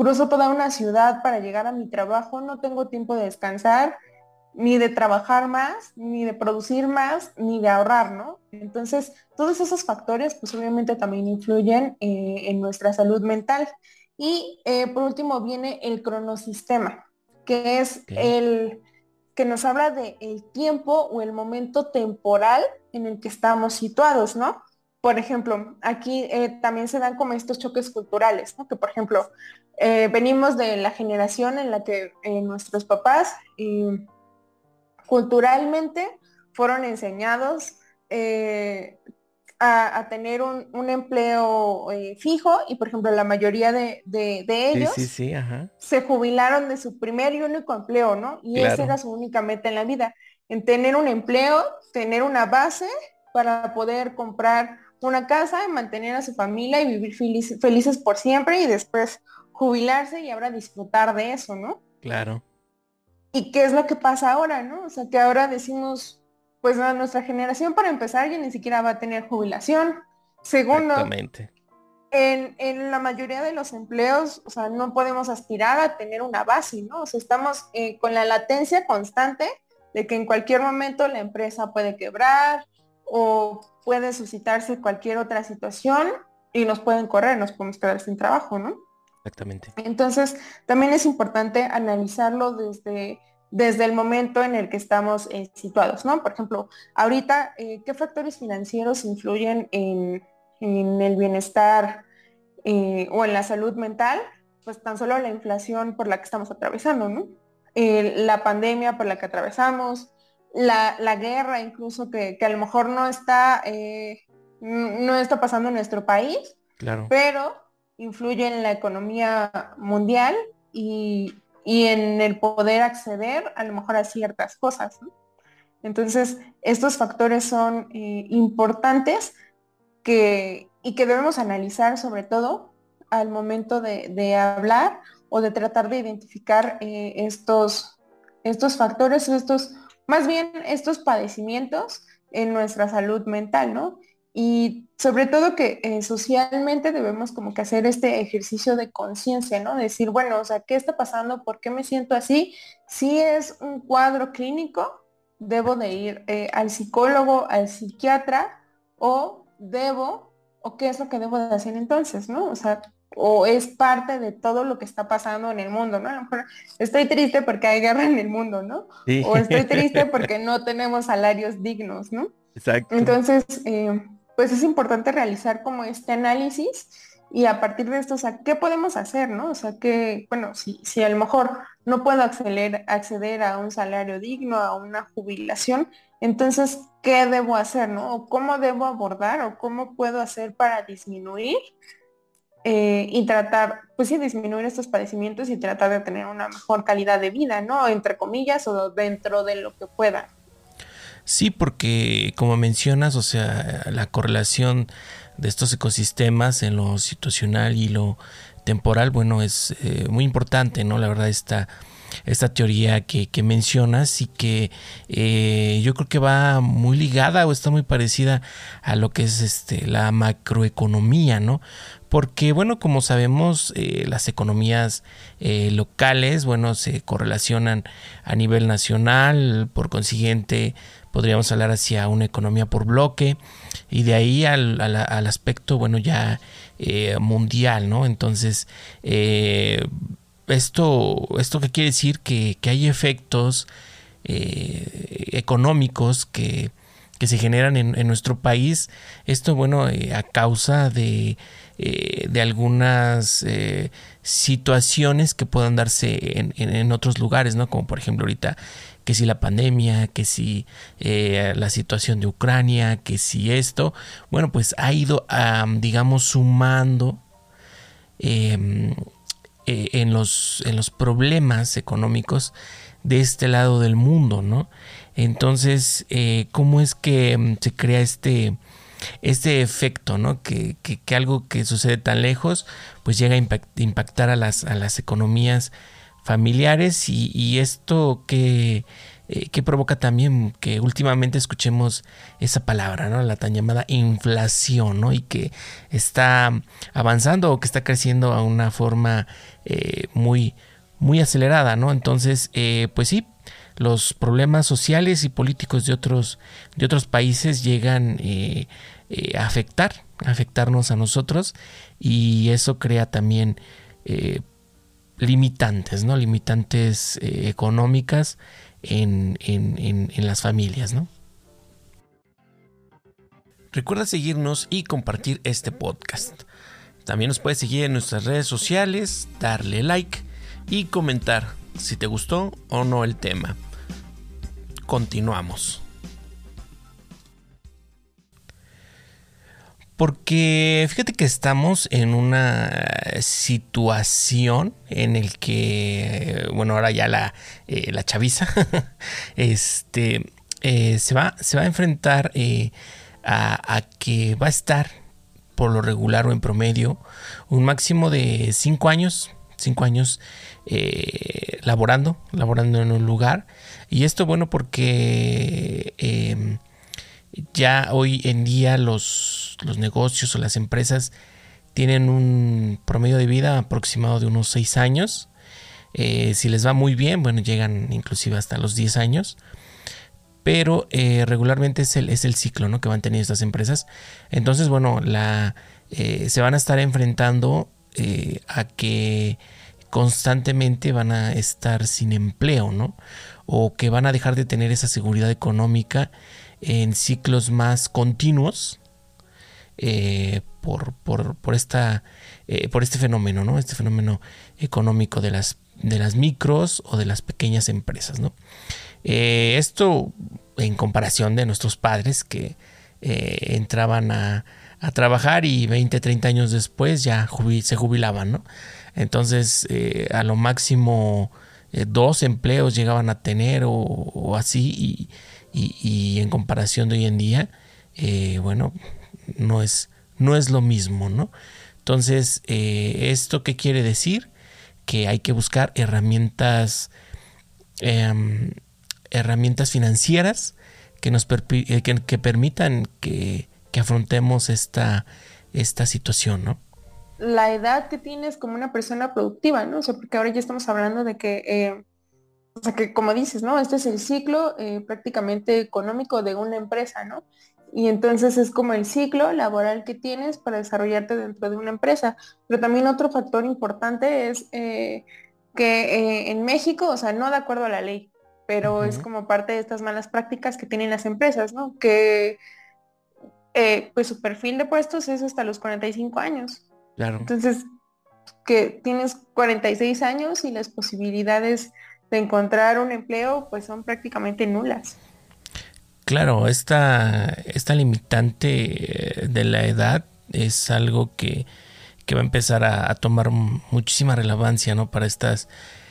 cruzo toda una ciudad para llegar a mi trabajo, no tengo tiempo de descansar, ni de trabajar más, ni de producir más, ni de ahorrar, ¿no? Entonces, todos esos factores, pues obviamente también influyen eh, en nuestra salud mental. Y eh, por último viene el cronosistema, que es el que nos habla de el tiempo o el momento temporal en el que estamos situados, ¿no? Por ejemplo, aquí eh, también se dan como estos choques culturales, ¿no? Que por ejemplo, eh, venimos de la generación en la que nuestros papás culturalmente fueron enseñados a, tener un, empleo fijo y por ejemplo la mayoría de, ellos se jubilaron de su primer y único empleo, ¿no? Y esa era su única meta en la vida, en tener un empleo, tener una base para poder comprar una casa, mantener a su familia y vivir felices por siempre y después jubilarse y ahora disfrutar de eso, ¿no? Claro. ¿Y qué es lo que pasa ahora, no? O sea, que ahora decimos, pues a nuestra generación para empezar ya ni siquiera va a tener jubilación. Segundo, en, en, la mayoría de los empleos, o sea, no podemos aspirar a tener una base, ¿no? O sea, estamos eh, con la latencia constante de que en cualquier momento la empresa puede quebrar o puede suscitarse cualquier otra situación y nos pueden correr, nos podemos quedar sin trabajo, ¿no? Exactamente. Entonces, también es importante analizarlo desde, desde el momento en el que estamos eh, situados, ¿no? Por ejemplo, ahorita, eh, ¿qué factores financieros influyen en, el bienestar eh, o en la salud mental? Pues tan solo la inflación por la que estamos atravesando, ¿no? la pandemia por la que atravesamos, la, guerra incluso que, a lo mejor no está, eh, no está pasando en nuestro país, claro. pero influye en la economía mundial y, en el poder acceder a lo mejor a ciertas cosas. Entonces, estos factores son eh, importantes que, y que debemos analizar sobre todo al momento de, hablar o de tratar de identificar eh, estos, estos factores, estos más bien estos padecimientos en nuestra salud mental, ¿no? Y sobre todo que eh, socialmente debemos como que hacer este ejercicio de conciencia, ¿no? Decir, bueno, o sea, ¿qué está pasando? ¿Por qué me siento así? Si es un cuadro clínico, debo de ir eh, al psicólogo, al psiquiatra, o debo, o qué es lo que debo de hacer entonces, ¿no? O sea, o es parte de todo lo que está pasando en el mundo, ¿no? A lo mejor estoy triste porque hay guerra en el mundo, ¿no? O estoy triste porque [laughs] no tenemos salarios dignos, ¿no? Exacto. Entonces, eh, pues es importante realizar como este análisis y a partir de esto, o sea, ¿qué podemos hacer, no? O sea, que, bueno, si, si a lo mejor no puedo acceder, acceder a un salario digno, a una jubilación, entonces, ¿qué debo hacer, no? O cómo debo abordar o cómo puedo hacer para disminuir eh, y tratar, pues sí, disminuir estos padecimientos y tratar de tener una mejor calidad de vida, ¿no? Entre comillas o dentro de lo que pueda. Sí, porque como mencionas, o sea, la correlación de estos ecosistemas en lo situacional y lo temporal, bueno, es eh, muy importante, ¿no? La verdad, esta, esta teoría que, mencionas y que eh, yo creo que va muy ligada o está muy parecida a lo que es este, la macroeconomía, ¿no? Porque bueno, como sabemos, eh, las economías eh, locales, bueno, se correlacionan a nivel nacional, por consiguiente podríamos hablar hacia una economía por bloque y de ahí al, aspecto, bueno, ya eh, mundial, ¿no? Entonces, esto, esto qué quiere decir que, hay efectos económicos que, se generan en, en, nuestro país, esto, bueno, a causa de eh, de algunas eh, situaciones que puedan darse en, otros lugares, ¿no? Como por ejemplo ahorita que si la pandemia, que si eh, la situación de Ucrania, que si esto, bueno, pues ha ido, digamos, sumando em, en, los, en los problemas económicos de este lado del mundo, ¿no? Entonces, ¿cómo es que em, se crea este este efecto, ¿no? Que, que, algo que sucede tan lejos, pues llega a impactar a las, a las economías familiares y, esto que, eh, que, provoca también que últimamente escuchemos esa palabra, ¿no? La tan llamada inflación, ¿no? Y que está avanzando o que está creciendo a una forma eh, muy, muy acelerada, ¿no? Entonces, eh, pues sí, los problemas sociales y políticos de otros, de otros países llegan eh, eh, a afectar, afectarnos a nosotros y eso crea también eh, limitantes, ¿no? Limitantes económicas en, en, en, las familias, ¿no? Recuerda seguirnos y compartir este podcast. También nos puedes seguir en nuestras redes sociales, darle like y comentar si te gustó o no el tema. Continuamos. Porque fíjate que estamos en una situación en el que, bueno, ahora ya la, eh, la chaviza [laughs] este, eh, se, va, se va a enfrentar eh, a, a, que va a estar por lo regular o en promedio un máximo de 5 años, 5 años laborando, laborando en un lugar. Y esto, bueno, porque em, ya hoy en día los, los negocios o las empresas tienen un promedio de vida aproximado de unos 6 años. Eh, si les va muy bien, bueno, llegan inclusive hasta los 10 años. Pero eh, regularmente es el, es el ciclo ¿no? que van teniendo estas empresas. Entonces, bueno, la, eh, se van a estar enfrentando a que constantemente van a estar sin empleo, ¿no? O que van a dejar de tener esa seguridad económica en ciclos más continuos eh, por, por, esta, eh, por este fenómeno, ¿no? Este fenómeno económico de las, de las micros o de las pequeñas empresas, ¿no? Eh, esto en comparación de nuestros padres que entraban a, a, trabajar y 20, 30 años después ya se jubilaban, ¿no? Entonces, a lo máximo dos empleos llegaban a tener o, así y y, en comparación de hoy en día, eh, bueno, no es, no es lo mismo, ¿no? Entonces, eh, ¿esto qué quiere decir? Que hay que buscar herramientas, em, herramientas financieras que nos eh, que, permitan que, afrontemos esta, esta situación, ¿no? La edad que tienes como una persona productiva, ¿no? O sea, porque ahora ya estamos hablando de que o sea que como dices, ¿no? Este es el ciclo eh, prácticamente económico de una empresa, ¿no? Y entonces es como el ciclo laboral que tienes para desarrollarte dentro de una empresa. Pero también otro factor importante es eh, que eh, en México, o sea, no de acuerdo a la ley, pero es como parte de estas malas prácticas que tienen las empresas, ¿no? Que pues su perfil de puestos es hasta los 45 años. Claro. Entonces, que tienes 46 años y las posibilidades de encontrar un empleo pues son prácticamente nulas. Claro, esta, esta limitante eh, de la edad es algo que, va a empezar a, tomar muchísima relevancia ¿no? para estas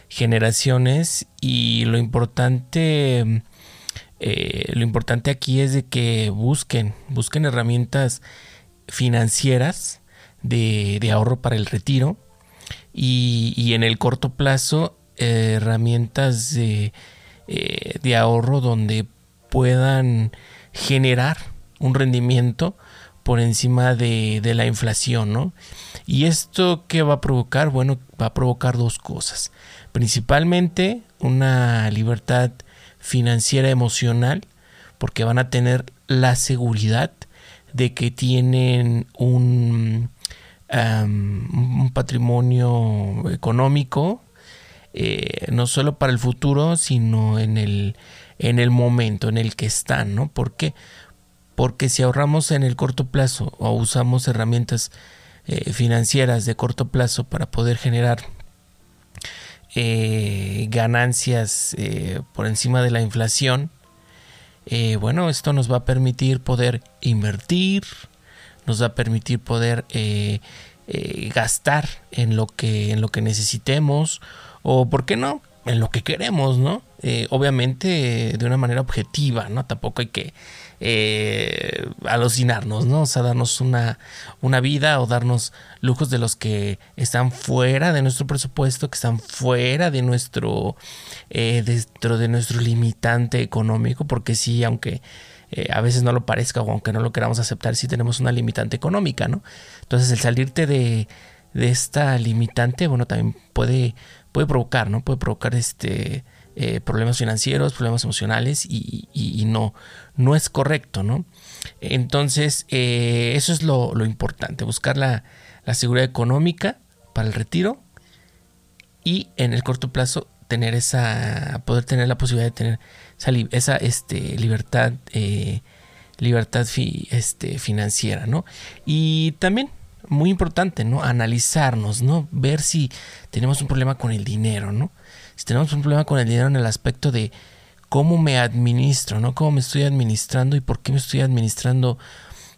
generaciones y lo importante eh, lo importante aquí es de que busquen busquen herramientas financieras de, ahorro para el retiro y, en el corto plazo herramientas de, eh, de ahorro donde puedan generar un rendimiento por encima de, de, la inflación, ¿no? Y esto qué va a provocar? Bueno, va a provocar dos cosas. Principalmente una libertad financiera emocional, porque van a tener la seguridad de que tienen un, un patrimonio económico eh, no solo para el futuro, sino en el, en el momento en el que están, ¿no? ¿Por qué? Porque si ahorramos en el corto plazo o usamos herramientas eh, financieras de corto plazo para poder generar eh, ganancias por encima de la inflación, bueno, esto nos va a permitir poder invertir, nos va a permitir poder gastar en lo que, en lo que necesitemos o por qué no, en lo que queremos, ¿no? Eh, obviamente de una manera objetiva, ¿no? Tampoco hay que eh, alucinarnos, ¿no? O sea, darnos una, una vida o darnos lujos de los que están fuera de nuestro presupuesto, que están fuera de nuestro, eh, dentro de nuestro limitante económico, porque sí, aunque a veces no lo parezca o aunque no lo queramos aceptar, sí tenemos una limitante económica, ¿no? Entonces el salirte de, de esta limitante, bueno, también puede puede provocar, ¿no? Puede provocar este, eh, problemas financieros, problemas emocionales y, no, no es correcto, ¿no? Entonces, eh, eso es lo, importante, buscar la, seguridad económica para el retiro y en el corto plazo tener esa, poder tener la posibilidad de tener esa, esa este, libertad, eh, libertad este, financiera, ¿no? Y también muy importante, ¿no? Analizarnos, ¿no? Ver si tenemos un problema con el dinero, ¿no? Si tenemos un problema con el dinero en el aspecto de cómo me administro, ¿no? Cómo me estoy administrando y por qué me estoy administrando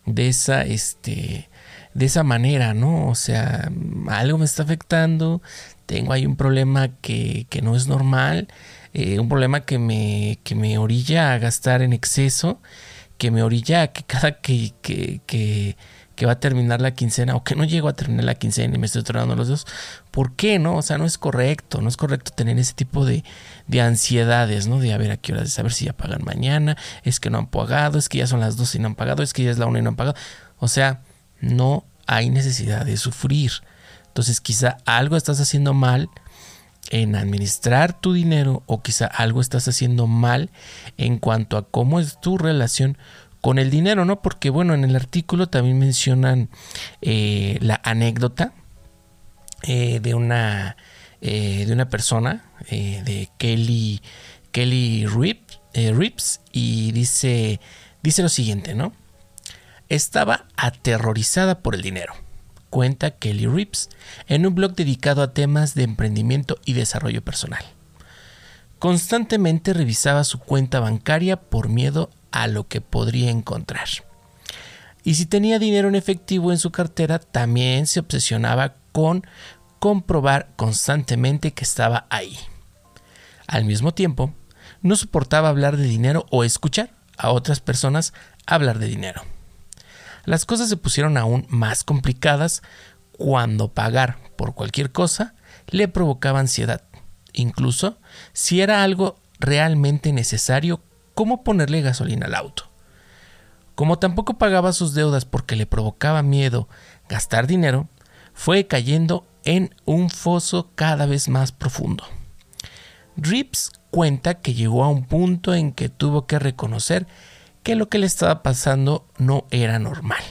de esa, este, de esa manera, ¿no? O sea, algo me está afectando, tengo ahí un problema que, que no es normal, eh, un problema que me, que me orilla a gastar en exceso, que me orilla a que cada que, que, que, que va a terminar la quincena o que no llego a terminar la quincena y me estoy tronando los dedos. ¿Por qué no? O sea, no es correcto, no es correcto tener ese tipo de, de ansiedades, ¿no? De a ver a qué hora, de saber si ya pagan mañana, es que no han pagado, es que ya son las dos y no han pagado, es que ya es la una y no han pagado. O sea, no hay necesidad de sufrir. Entonces quizá algo estás haciendo mal en administrar tu dinero o quizá algo estás haciendo mal en cuanto a cómo es tu relación con el dinero, ¿no? Porque bueno, en el artículo también mencionan eh, la anécdota eh, de una eh, de una persona de Kelly Kelly Rips y dice dice lo siguiente, ¿no? Estaba aterrorizada por el dinero, cuenta Kelly Rips en un blog dedicado a temas de emprendimiento y desarrollo personal. Constantemente revisaba su cuenta bancaria por miedo a lo que podría encontrar. Y si tenía dinero en efectivo en su cartera, también se obsesionaba con comprobar constantemente que estaba ahí. Al mismo tiempo, no soportaba hablar de dinero o escuchar a otras personas hablar de dinero. Las cosas se pusieron aún más complicadas cuando pagar por cualquier cosa le provocaba ansiedad, incluso si era algo realmente necesario cómo ponerle gasolina al auto. Como tampoco pagaba sus deudas porque le provocaba miedo gastar dinero, fue cayendo en un foso cada vez más profundo. Rips cuenta que llegó a un punto en que tuvo que reconocer que lo que le estaba pasando no era normal.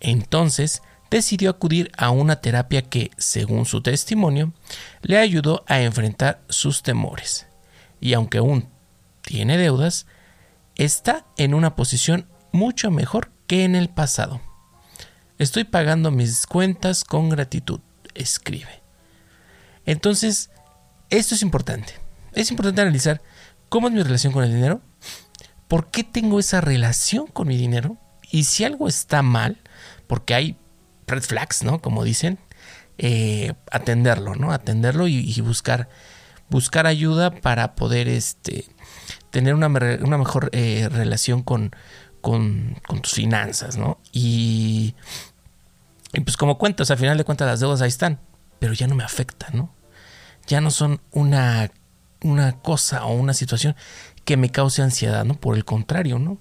Entonces decidió acudir a una terapia que, según su testimonio, le ayudó a enfrentar sus temores. Y aunque aún tiene deudas, está en una posición mucho mejor que en el pasado. Estoy pagando mis cuentas con gratitud, escribe. Entonces, esto es importante. Es importante analizar cómo es mi relación con el dinero, por qué tengo esa relación con mi dinero y si algo está mal, porque hay red flags, ¿no? Como dicen, eh, atenderlo, ¿no? Atenderlo y, buscar, buscar ayuda para poder este, tener una, mejor eh, relación con, con, tus finanzas, ¿no? Y, y pues como cuentas, al final de cuentas las deudas ahí están, pero ya no me afectan, ¿no? Ya no son una, una cosa o una situación que me cause ansiedad, ¿no? Por el contrario, ¿no?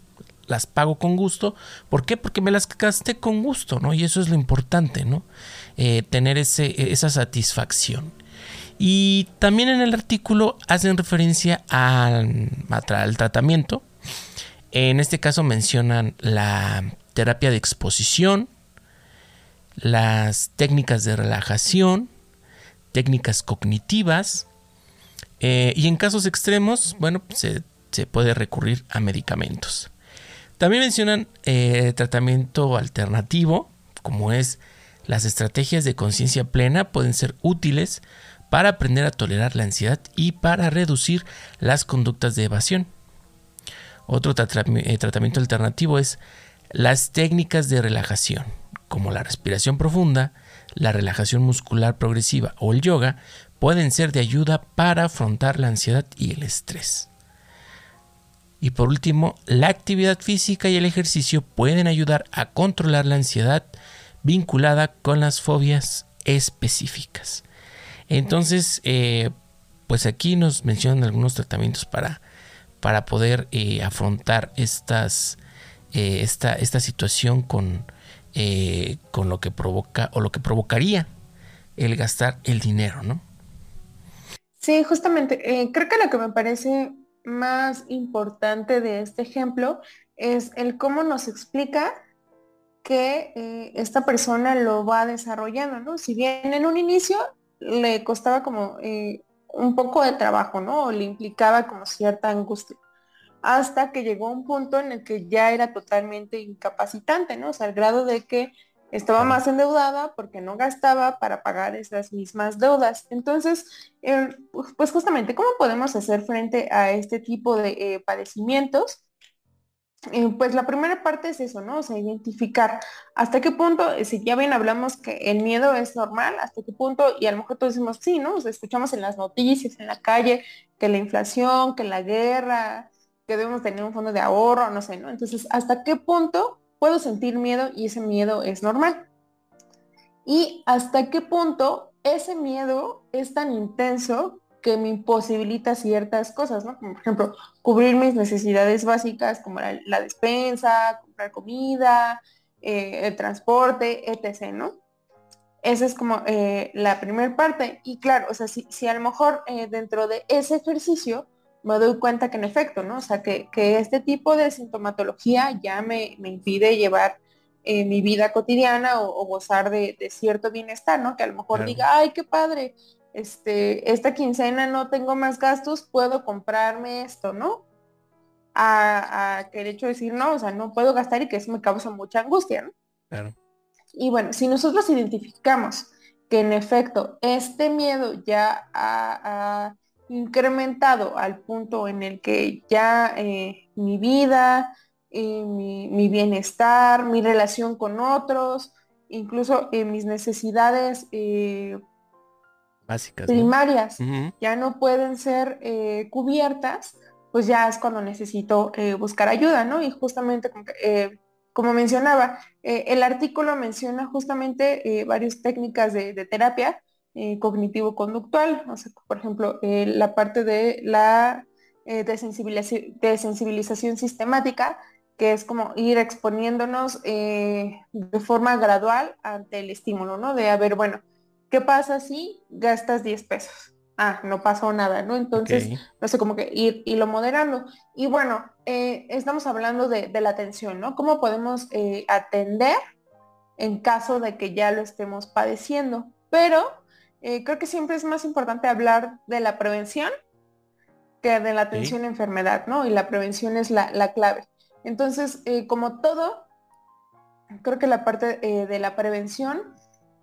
Las pago con gusto. ¿Por qué? Porque me las gasté con gusto, ¿no? Y eso es lo importante, ¿no? Eh, tener ese, esa satisfacción. Y también en el artículo hacen referencia al, al tratamiento. En este caso mencionan la terapia de exposición, las técnicas de relajación, técnicas cognitivas eh, y en casos extremos, bueno, se, puede recurrir a medicamentos. También mencionan eh, tratamiento alternativo, como es las estrategias de conciencia plena pueden ser útiles para aprender a tolerar la ansiedad y para reducir las conductas de evasión. Otro eh, tratamiento alternativo es las técnicas de relajación, como la respiración profunda, la relajación muscular progresiva o el yoga, pueden ser de ayuda para afrontar la ansiedad y el estrés. Y por último, la actividad física y el ejercicio pueden ayudar a controlar la ansiedad vinculada con las fobias específicas. Entonces, eh, pues aquí nos mencionan algunos tratamientos para, para poder eh, afrontar estas, eh, esta, esta, situación con, con lo que provoca o lo que provocaría el gastar el dinero, ¿no? Sí, justamente. creo que lo que me parece más importante de este ejemplo es el cómo nos explica que esta persona lo va desarrollando, ¿no? Si bien en un inicio le costaba como eh, un poco de trabajo, ¿no? O le implicaba como cierta angustia. hasta que llegó un punto en el que ya era totalmente incapacitante, ¿no? O sea, al grado de que estaba más endeudada porque no gastaba para pagar esas mismas deudas. Entonces, eh, pues justamente, ¿cómo podemos hacer frente a este tipo de eh, padecimientos? Eh, pues la primera parte es eso, ¿no? O sea, identificar hasta qué punto, si ya bien hablamos que el miedo es normal, hasta qué punto, y a lo mejor todos decimos, sí, ¿no? O sea, escuchamos en las noticias, en la calle, que la inflación, que la guerra, que debemos tener un fondo de ahorro, no sé, ¿no? Entonces, ¿hasta qué punto puedo sentir miedo y ese miedo es normal? Y hasta qué punto ese miedo es tan intenso que me imposibilita ciertas cosas, ¿no? Como por ejemplo, cubrir mis necesidades básicas como la, despensa, comprar comida, eh, el transporte, etc., ¿no? Esa es como eh, la primera parte. Y claro, o sea, si, si a lo mejor eh, dentro de ese ejercicio me doy cuenta que en efecto, ¿no? O sea, que, este tipo de sintomatología ya me, impide llevar mi vida cotidiana o, gozar de, cierto bienestar, ¿no? Que a lo mejor diga, ay, qué padre, este, esta quincena no tengo más gastos, puedo comprarme esto, ¿no? A, que el hecho de decir, no, o sea, no puedo gastar y que eso me causa mucha angustia, ¿no? Claro. Y bueno, si nosotros identificamos que en efecto este miedo ya ha, incrementado al punto en el que ya eh, mi vida, eh, mi, bienestar, mi relación con otros, incluso eh, mis necesidades básicas primarias ya no pueden ser eh, cubiertas, pues ya es cuando necesito eh, buscar ayuda, ¿no? Y justamente eh, como mencionaba, el artículo menciona justamente varias técnicas de, terapia cognitivo-conductual, o sea, por ejemplo, la parte de la desensibilización sistemática, que es como ir exponiéndonos de forma gradual ante el estímulo, ¿no? De, a ver, bueno, ¿Qué pasa si gastas 10 pesos? Ah, no pasó nada, ¿no? Entonces, no sé, como que ir y lo moderando. Y bueno, eh, estamos hablando de, la atención, ¿no? ¿Cómo podemos eh, atender en caso de que ya lo estemos padeciendo? Pero eh, creo que siempre es más importante hablar de la prevención que de la atención a enfermedad, ¿no? Y la prevención es la, la clave. Entonces, como todo, creo que la parte de la prevención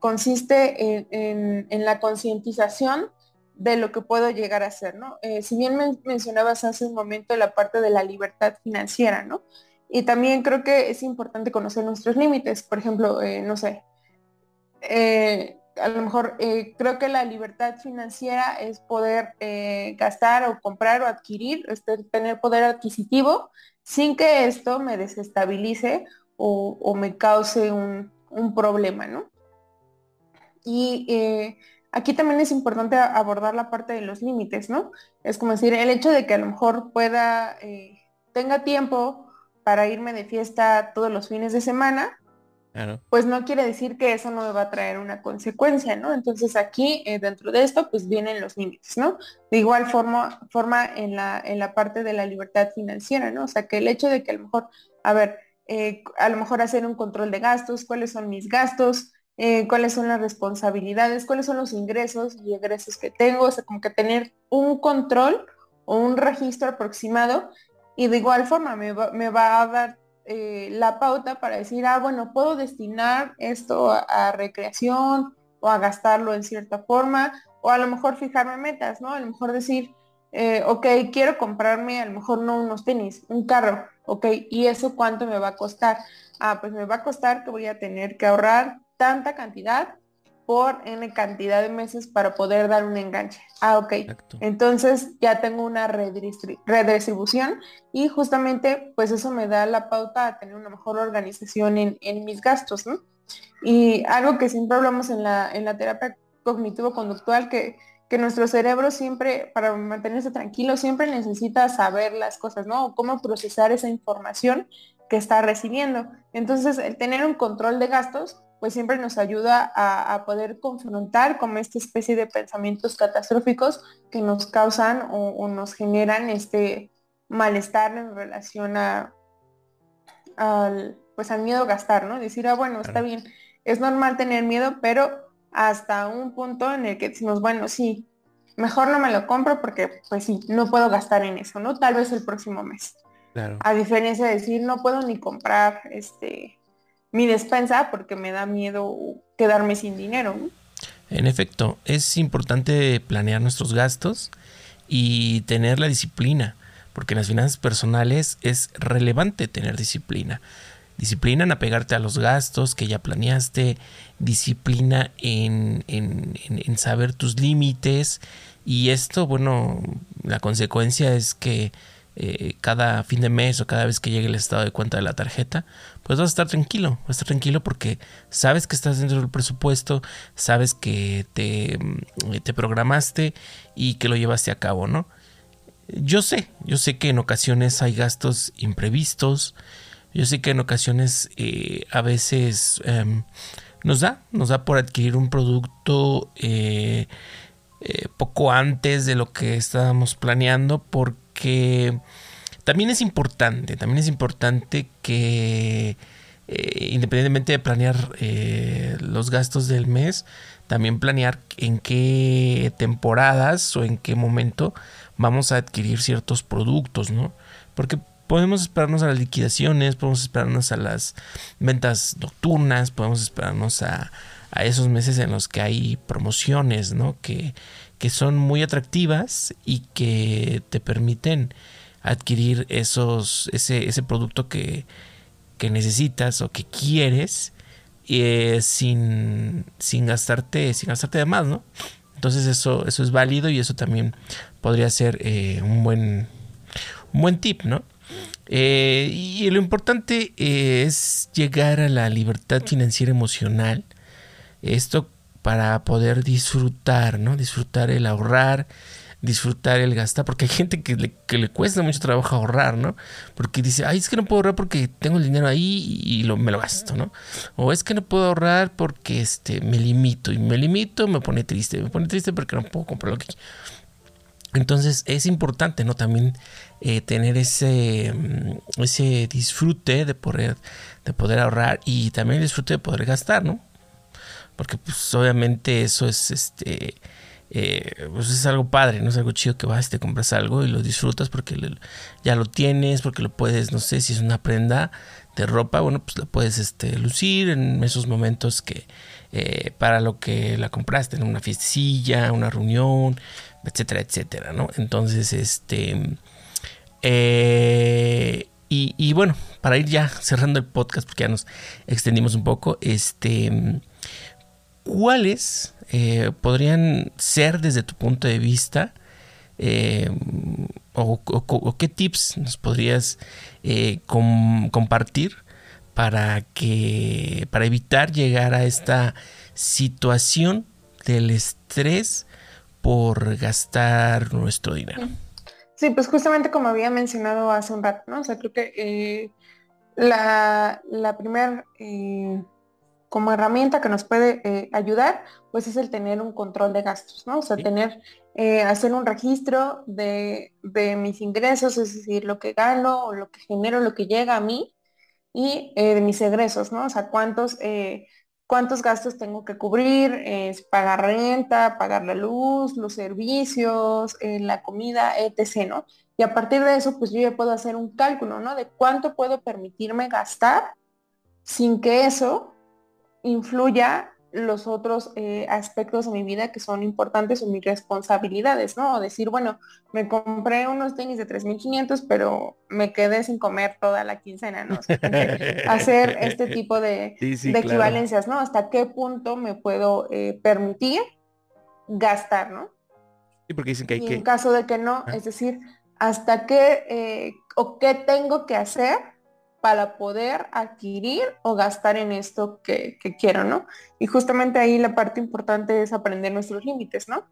consiste en, la concientización de lo que puedo llegar a hacer, ¿no? Eh, si bien mencionabas hace un momento la parte de la libertad financiera, ¿no? Y también creo que es importante conocer nuestros límites. Por ejemplo, eh, no sé, eh, a lo mejor creo que la libertad financiera es poder gastar o comprar o adquirir, este, tener poder adquisitivo sin que esto me desestabilice o, me cause un, problema, ¿no? Y eh, aquí también es importante abordar la parte de los límites, ¿no? Es como decir, el hecho de que a lo mejor pueda, eh, tenga tiempo para irme de fiesta todos los fines de semana, pues no quiere decir que eso no me va a traer una consecuencia, ¿no? Entonces aquí, eh, dentro de esto, pues vienen los límites, ¿no? De igual forma, forma en, la, en la parte de la libertad financiera, ¿no? O sea, que el hecho de que a lo mejor, a ver, a lo mejor hacer un control de gastos, cuáles son mis gastos, eh, cuáles son las responsabilidades, cuáles son los ingresos y egresos que tengo, o sea, como que tener un control o un registro aproximado y de igual forma me va, a dar eh, la pauta para decir, ah, bueno, puedo destinar esto a, recreación o a gastarlo en cierta forma, o a lo mejor fijarme metas, ¿no? A lo mejor decir, eh, ok, quiero comprarme a lo mejor no unos tenis, un carro, ok, ¿y eso cuánto me va a costar? Ah, pues me va a costar que voy a tener que ahorrar tanta cantidad por N cantidad de meses para poder dar un enganche. Ah, ok. Entonces ya tengo una redistribución y justamente pues eso me da la pauta a tener una mejor organización en, mis gastos, ¿no? Y algo que siempre hablamos en la, en la terapia cognitivo-conductual, que, que nuestro cerebro siempre, para mantenerse tranquilo, siempre necesita saber las cosas, ¿no? cómo procesar esa información que está recibiendo. Entonces, el tener un control de gastos pues siempre nos ayuda a, poder confrontar con esta especie de pensamientos catastróficos que nos causan o, nos generan este malestar en relación a, al, pues al miedo a gastar, ¿no? Decir, ah, bueno, está bien, es normal tener miedo, pero hasta un punto en el que decimos, bueno, sí, mejor no me lo compro porque, pues sí, no puedo gastar en eso, ¿no? Tal vez el próximo mes. A diferencia de decir, no puedo ni comprar este mi despensa porque me da miedo quedarme sin dinero. En efecto, es importante planear nuestros gastos y tener la disciplina, porque en las finanzas personales es relevante tener disciplina. Disciplina en apegarte a los gastos que ya planeaste, disciplina en, en saber tus límites y esto, bueno, la consecuencia es que eh, cada fin de mes o cada vez que llegue el estado de cuenta de la tarjeta, pues vas a estar tranquilo, vas a estar tranquilo porque sabes que estás dentro del presupuesto, sabes que te, mm, te programaste y que lo llevaste a cabo, ¿no? Yo sé, yo sé que en ocasiones hay gastos imprevistos, yo sé que en ocasiones eh, a veces em, nos da, nos da por adquirir un producto eh, poco antes de lo que estábamos planeando porque que también es importante, también es importante que eh, independientemente de planear eh, los gastos del mes, también planear en qué temporadas o en qué momento vamos a adquirir ciertos productos, ¿no? Porque podemos esperarnos a las liquidaciones, podemos esperarnos a las ventas nocturnas, podemos esperarnos a, a esos meses en los que hay promociones, ¿no? Que, que son muy atractivas y que te permiten adquirir esos, ese, ese producto que, necesitas o que quieres eh, sin, sin, gastarte, sin gastarte de más, ¿no? Entonces eso, eso es válido y eso también podría ser eh, un, buen, un buen tip, ¿no? Eh, y lo importante es llegar a la libertad financiera emocional. Esto para poder disfrutar, ¿no? Disfrutar el ahorrar, disfrutar el gastar, porque hay gente que le, cuesta mucho trabajo ahorrar, ¿no? Porque dice, ay, es que no puedo ahorrar porque tengo el dinero ahí y me lo gasto, ¿no? O es que no puedo ahorrar porque este, me limito y me limito, me pone triste, me pone triste porque no puedo comprar lo que entonces es importante, ¿no? También eh, tener ese, mm, ese disfrute de poder, de poder ahorrar y también el disfrute de poder gastar, ¿no? Porque pues obviamente eso es este eh, pues es algo padre, no es algo chido que vas y te compras algo y lo disfrutas porque ya lo tienes, porque lo puedes, no sé, si es una prenda de ropa, bueno, pues la puedes este, lucir en esos momentos que eh, para lo que la compraste, en una fiestecilla, una reunión, etcétera, etcétera, ¿no? Entonces, este... Eh, y, y, bueno, para ir ya cerrando el podcast, porque ya nos extendimos un poco, este ¿cuáles eh, podrían ser desde tu punto de vista eh, o, qué tips nos podrías eh, compartir para que para evitar llegar a esta situación del estrés por gastar nuestro dinero? Sí, pues justamente como había mencionado hace un rato, ¿no? O sea, creo que la, la primera como herramienta que nos puede eh, ayudar, pues es el tener un control de gastos, ¿no? O sea, tener, eh, hacer un registro de, mis ingresos, es decir, lo que gano o lo que genero, lo que llega a mí y eh, de mis egresos, ¿no? O sea, cuántos, cuántos gastos tengo que cubrir, es pagar renta, pagar la luz, los servicios, la comida, etc., ¿no? Y a partir de eso, pues yo ya puedo hacer un cálculo, ¿no? De cuánto puedo permitirme gastar sin que eso influya los otros eh, aspectos de mi vida que son importantes o mis responsabilidades, ¿no? O decir, bueno, me compré unos tenis de 3.500, pero me quedé sin comer toda la quincena, ¿no? [laughs] hacer este tipo de, equivalencias, ¿no? ¿Hasta qué punto me puedo eh, permitir gastar, ¿no? Sí, porque dicen que hay que... En caso de que no, es decir, hasta qué eh, o qué tengo que hacer para poder adquirir o gastar en esto que, quiero, ¿no? Y justamente ahí la parte importante es aprender nuestros límites, ¿no?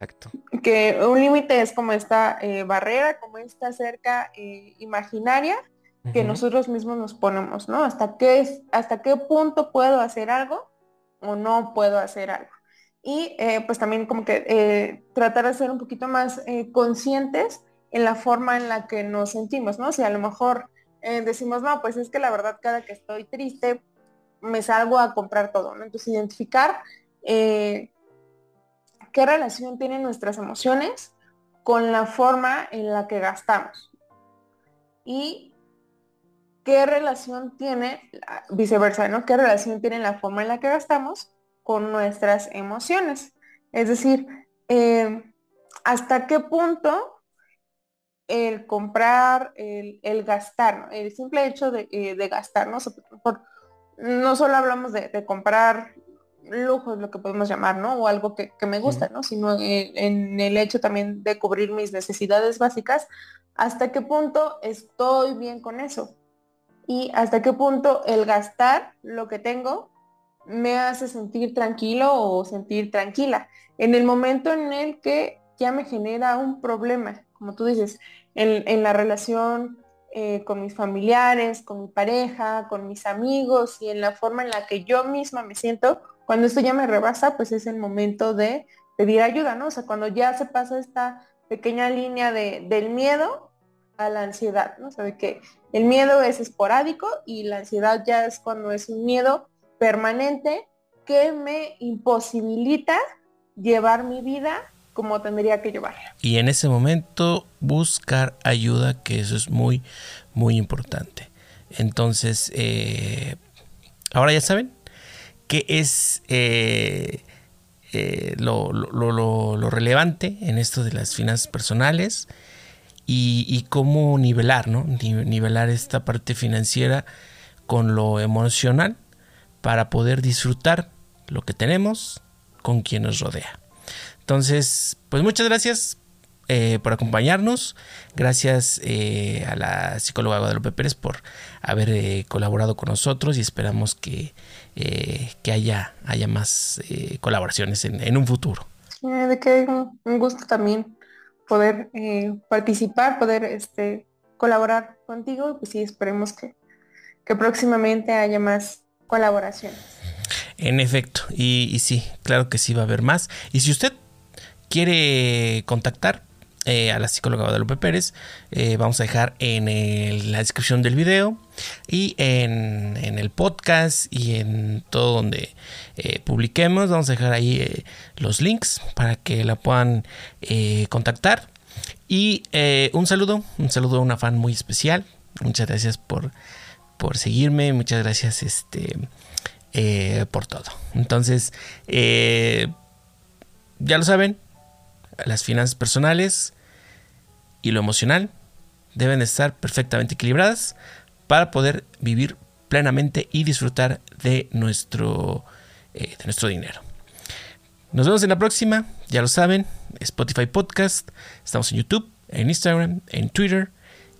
Exacto. Que un límite es como esta eh, barrera, como esta cerca eh, imaginaria que nosotros mismos nos ponemos, ¿no? Hasta qué, hasta qué punto puedo hacer algo o no puedo hacer algo. Y eh, pues también como que tratar de ser un poquito más conscientes en la forma en la que nos sentimos, ¿no? O sea, a lo mejor eh, decimos, no, pues es que la verdad cada que estoy triste me salgo a comprar todo, ¿no? Entonces identificar eh, qué relación tienen nuestras emociones con la forma en la que gastamos. y qué relación tiene, viceversa, ¿no? ¿Qué relación tiene la forma en la que gastamos con nuestras emociones? Es decir, eh, hasta qué punto el comprar, el, gastar, el simple hecho de, eh, gastar, ¿no? no solo hablamos de, comprar lujos, lo que podemos llamar, ¿no? O algo que, me gusta, ¿no? Sino en el hecho también de cubrir mis necesidades básicas, hasta qué punto estoy bien con eso y hasta qué punto el gastar lo que tengo me hace sentir tranquilo o sentir tranquila. En el momento en el que ya me genera un problema, como tú dices, en, la relación eh, con mis familiares, con mi pareja, con mis amigos y en la forma en la que yo misma me siento, cuando esto ya me rebasa, pues es el momento de pedir ayuda, ¿no? O sea, cuando ya se pasa esta pequeña línea de, del miedo a la ansiedad, ¿no? O sea, de que el miedo es esporádico y la ansiedad ya es cuando es un miedo permanente que me imposibilita llevar mi vida como tendría que llevarla. Y en ese momento buscar ayuda, que eso es muy, muy importante. Entonces, eh, ahora ya saben qué es eh, eh, lo, lo, relevante en esto de las finanzas personales y, cómo nivelar, ¿no? Nivelar esta parte financiera con lo emocional para poder disfrutar lo que tenemos con quien nos rodea. Entonces, pues muchas gracias eh, por acompañarnos. Gracias eh, a la psicóloga Guadalupe Pérez por haber eh, colaborado con nosotros y esperamos que, que haya, haya más colaboraciones en, un futuro. de que un gusto también poder participar, poder este, colaborar contigo. Pues sí, esperemos que, que próximamente haya más colaboraciones. En efecto, y, y, sí, claro que sí va a haber más. Y si usted quiere contactar eh, a la psicóloga Guadalupe Pérez, eh, vamos a dejar en la descripción del video y en, el podcast y en todo donde eh, publiquemos. Vamos a dejar ahí los links para que la puedan contactar. Y un saludo, un saludo a una fan muy especial. Muchas gracias por, por seguirme, muchas gracias este, por todo. Entonces, ya lo saben, las finanzas personales y lo emocional deben estar perfectamente equilibradas para poder vivir plenamente y disfrutar de nuestro, eh, de nuestro dinero. Nos vemos en la próxima, ya lo saben, Spotify Podcast, estamos en YouTube, en Instagram, en Twitter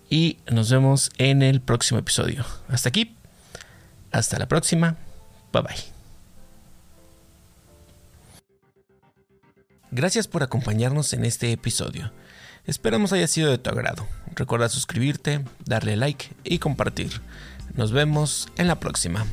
y nos vemos en el próximo episodio. Hasta aquí, hasta la próxima, bye bye. Gracias por acompañarnos en este episodio. Esperamos haya sido de tu agrado. Recuerda suscribirte, darle like y compartir. Nos vemos en la próxima.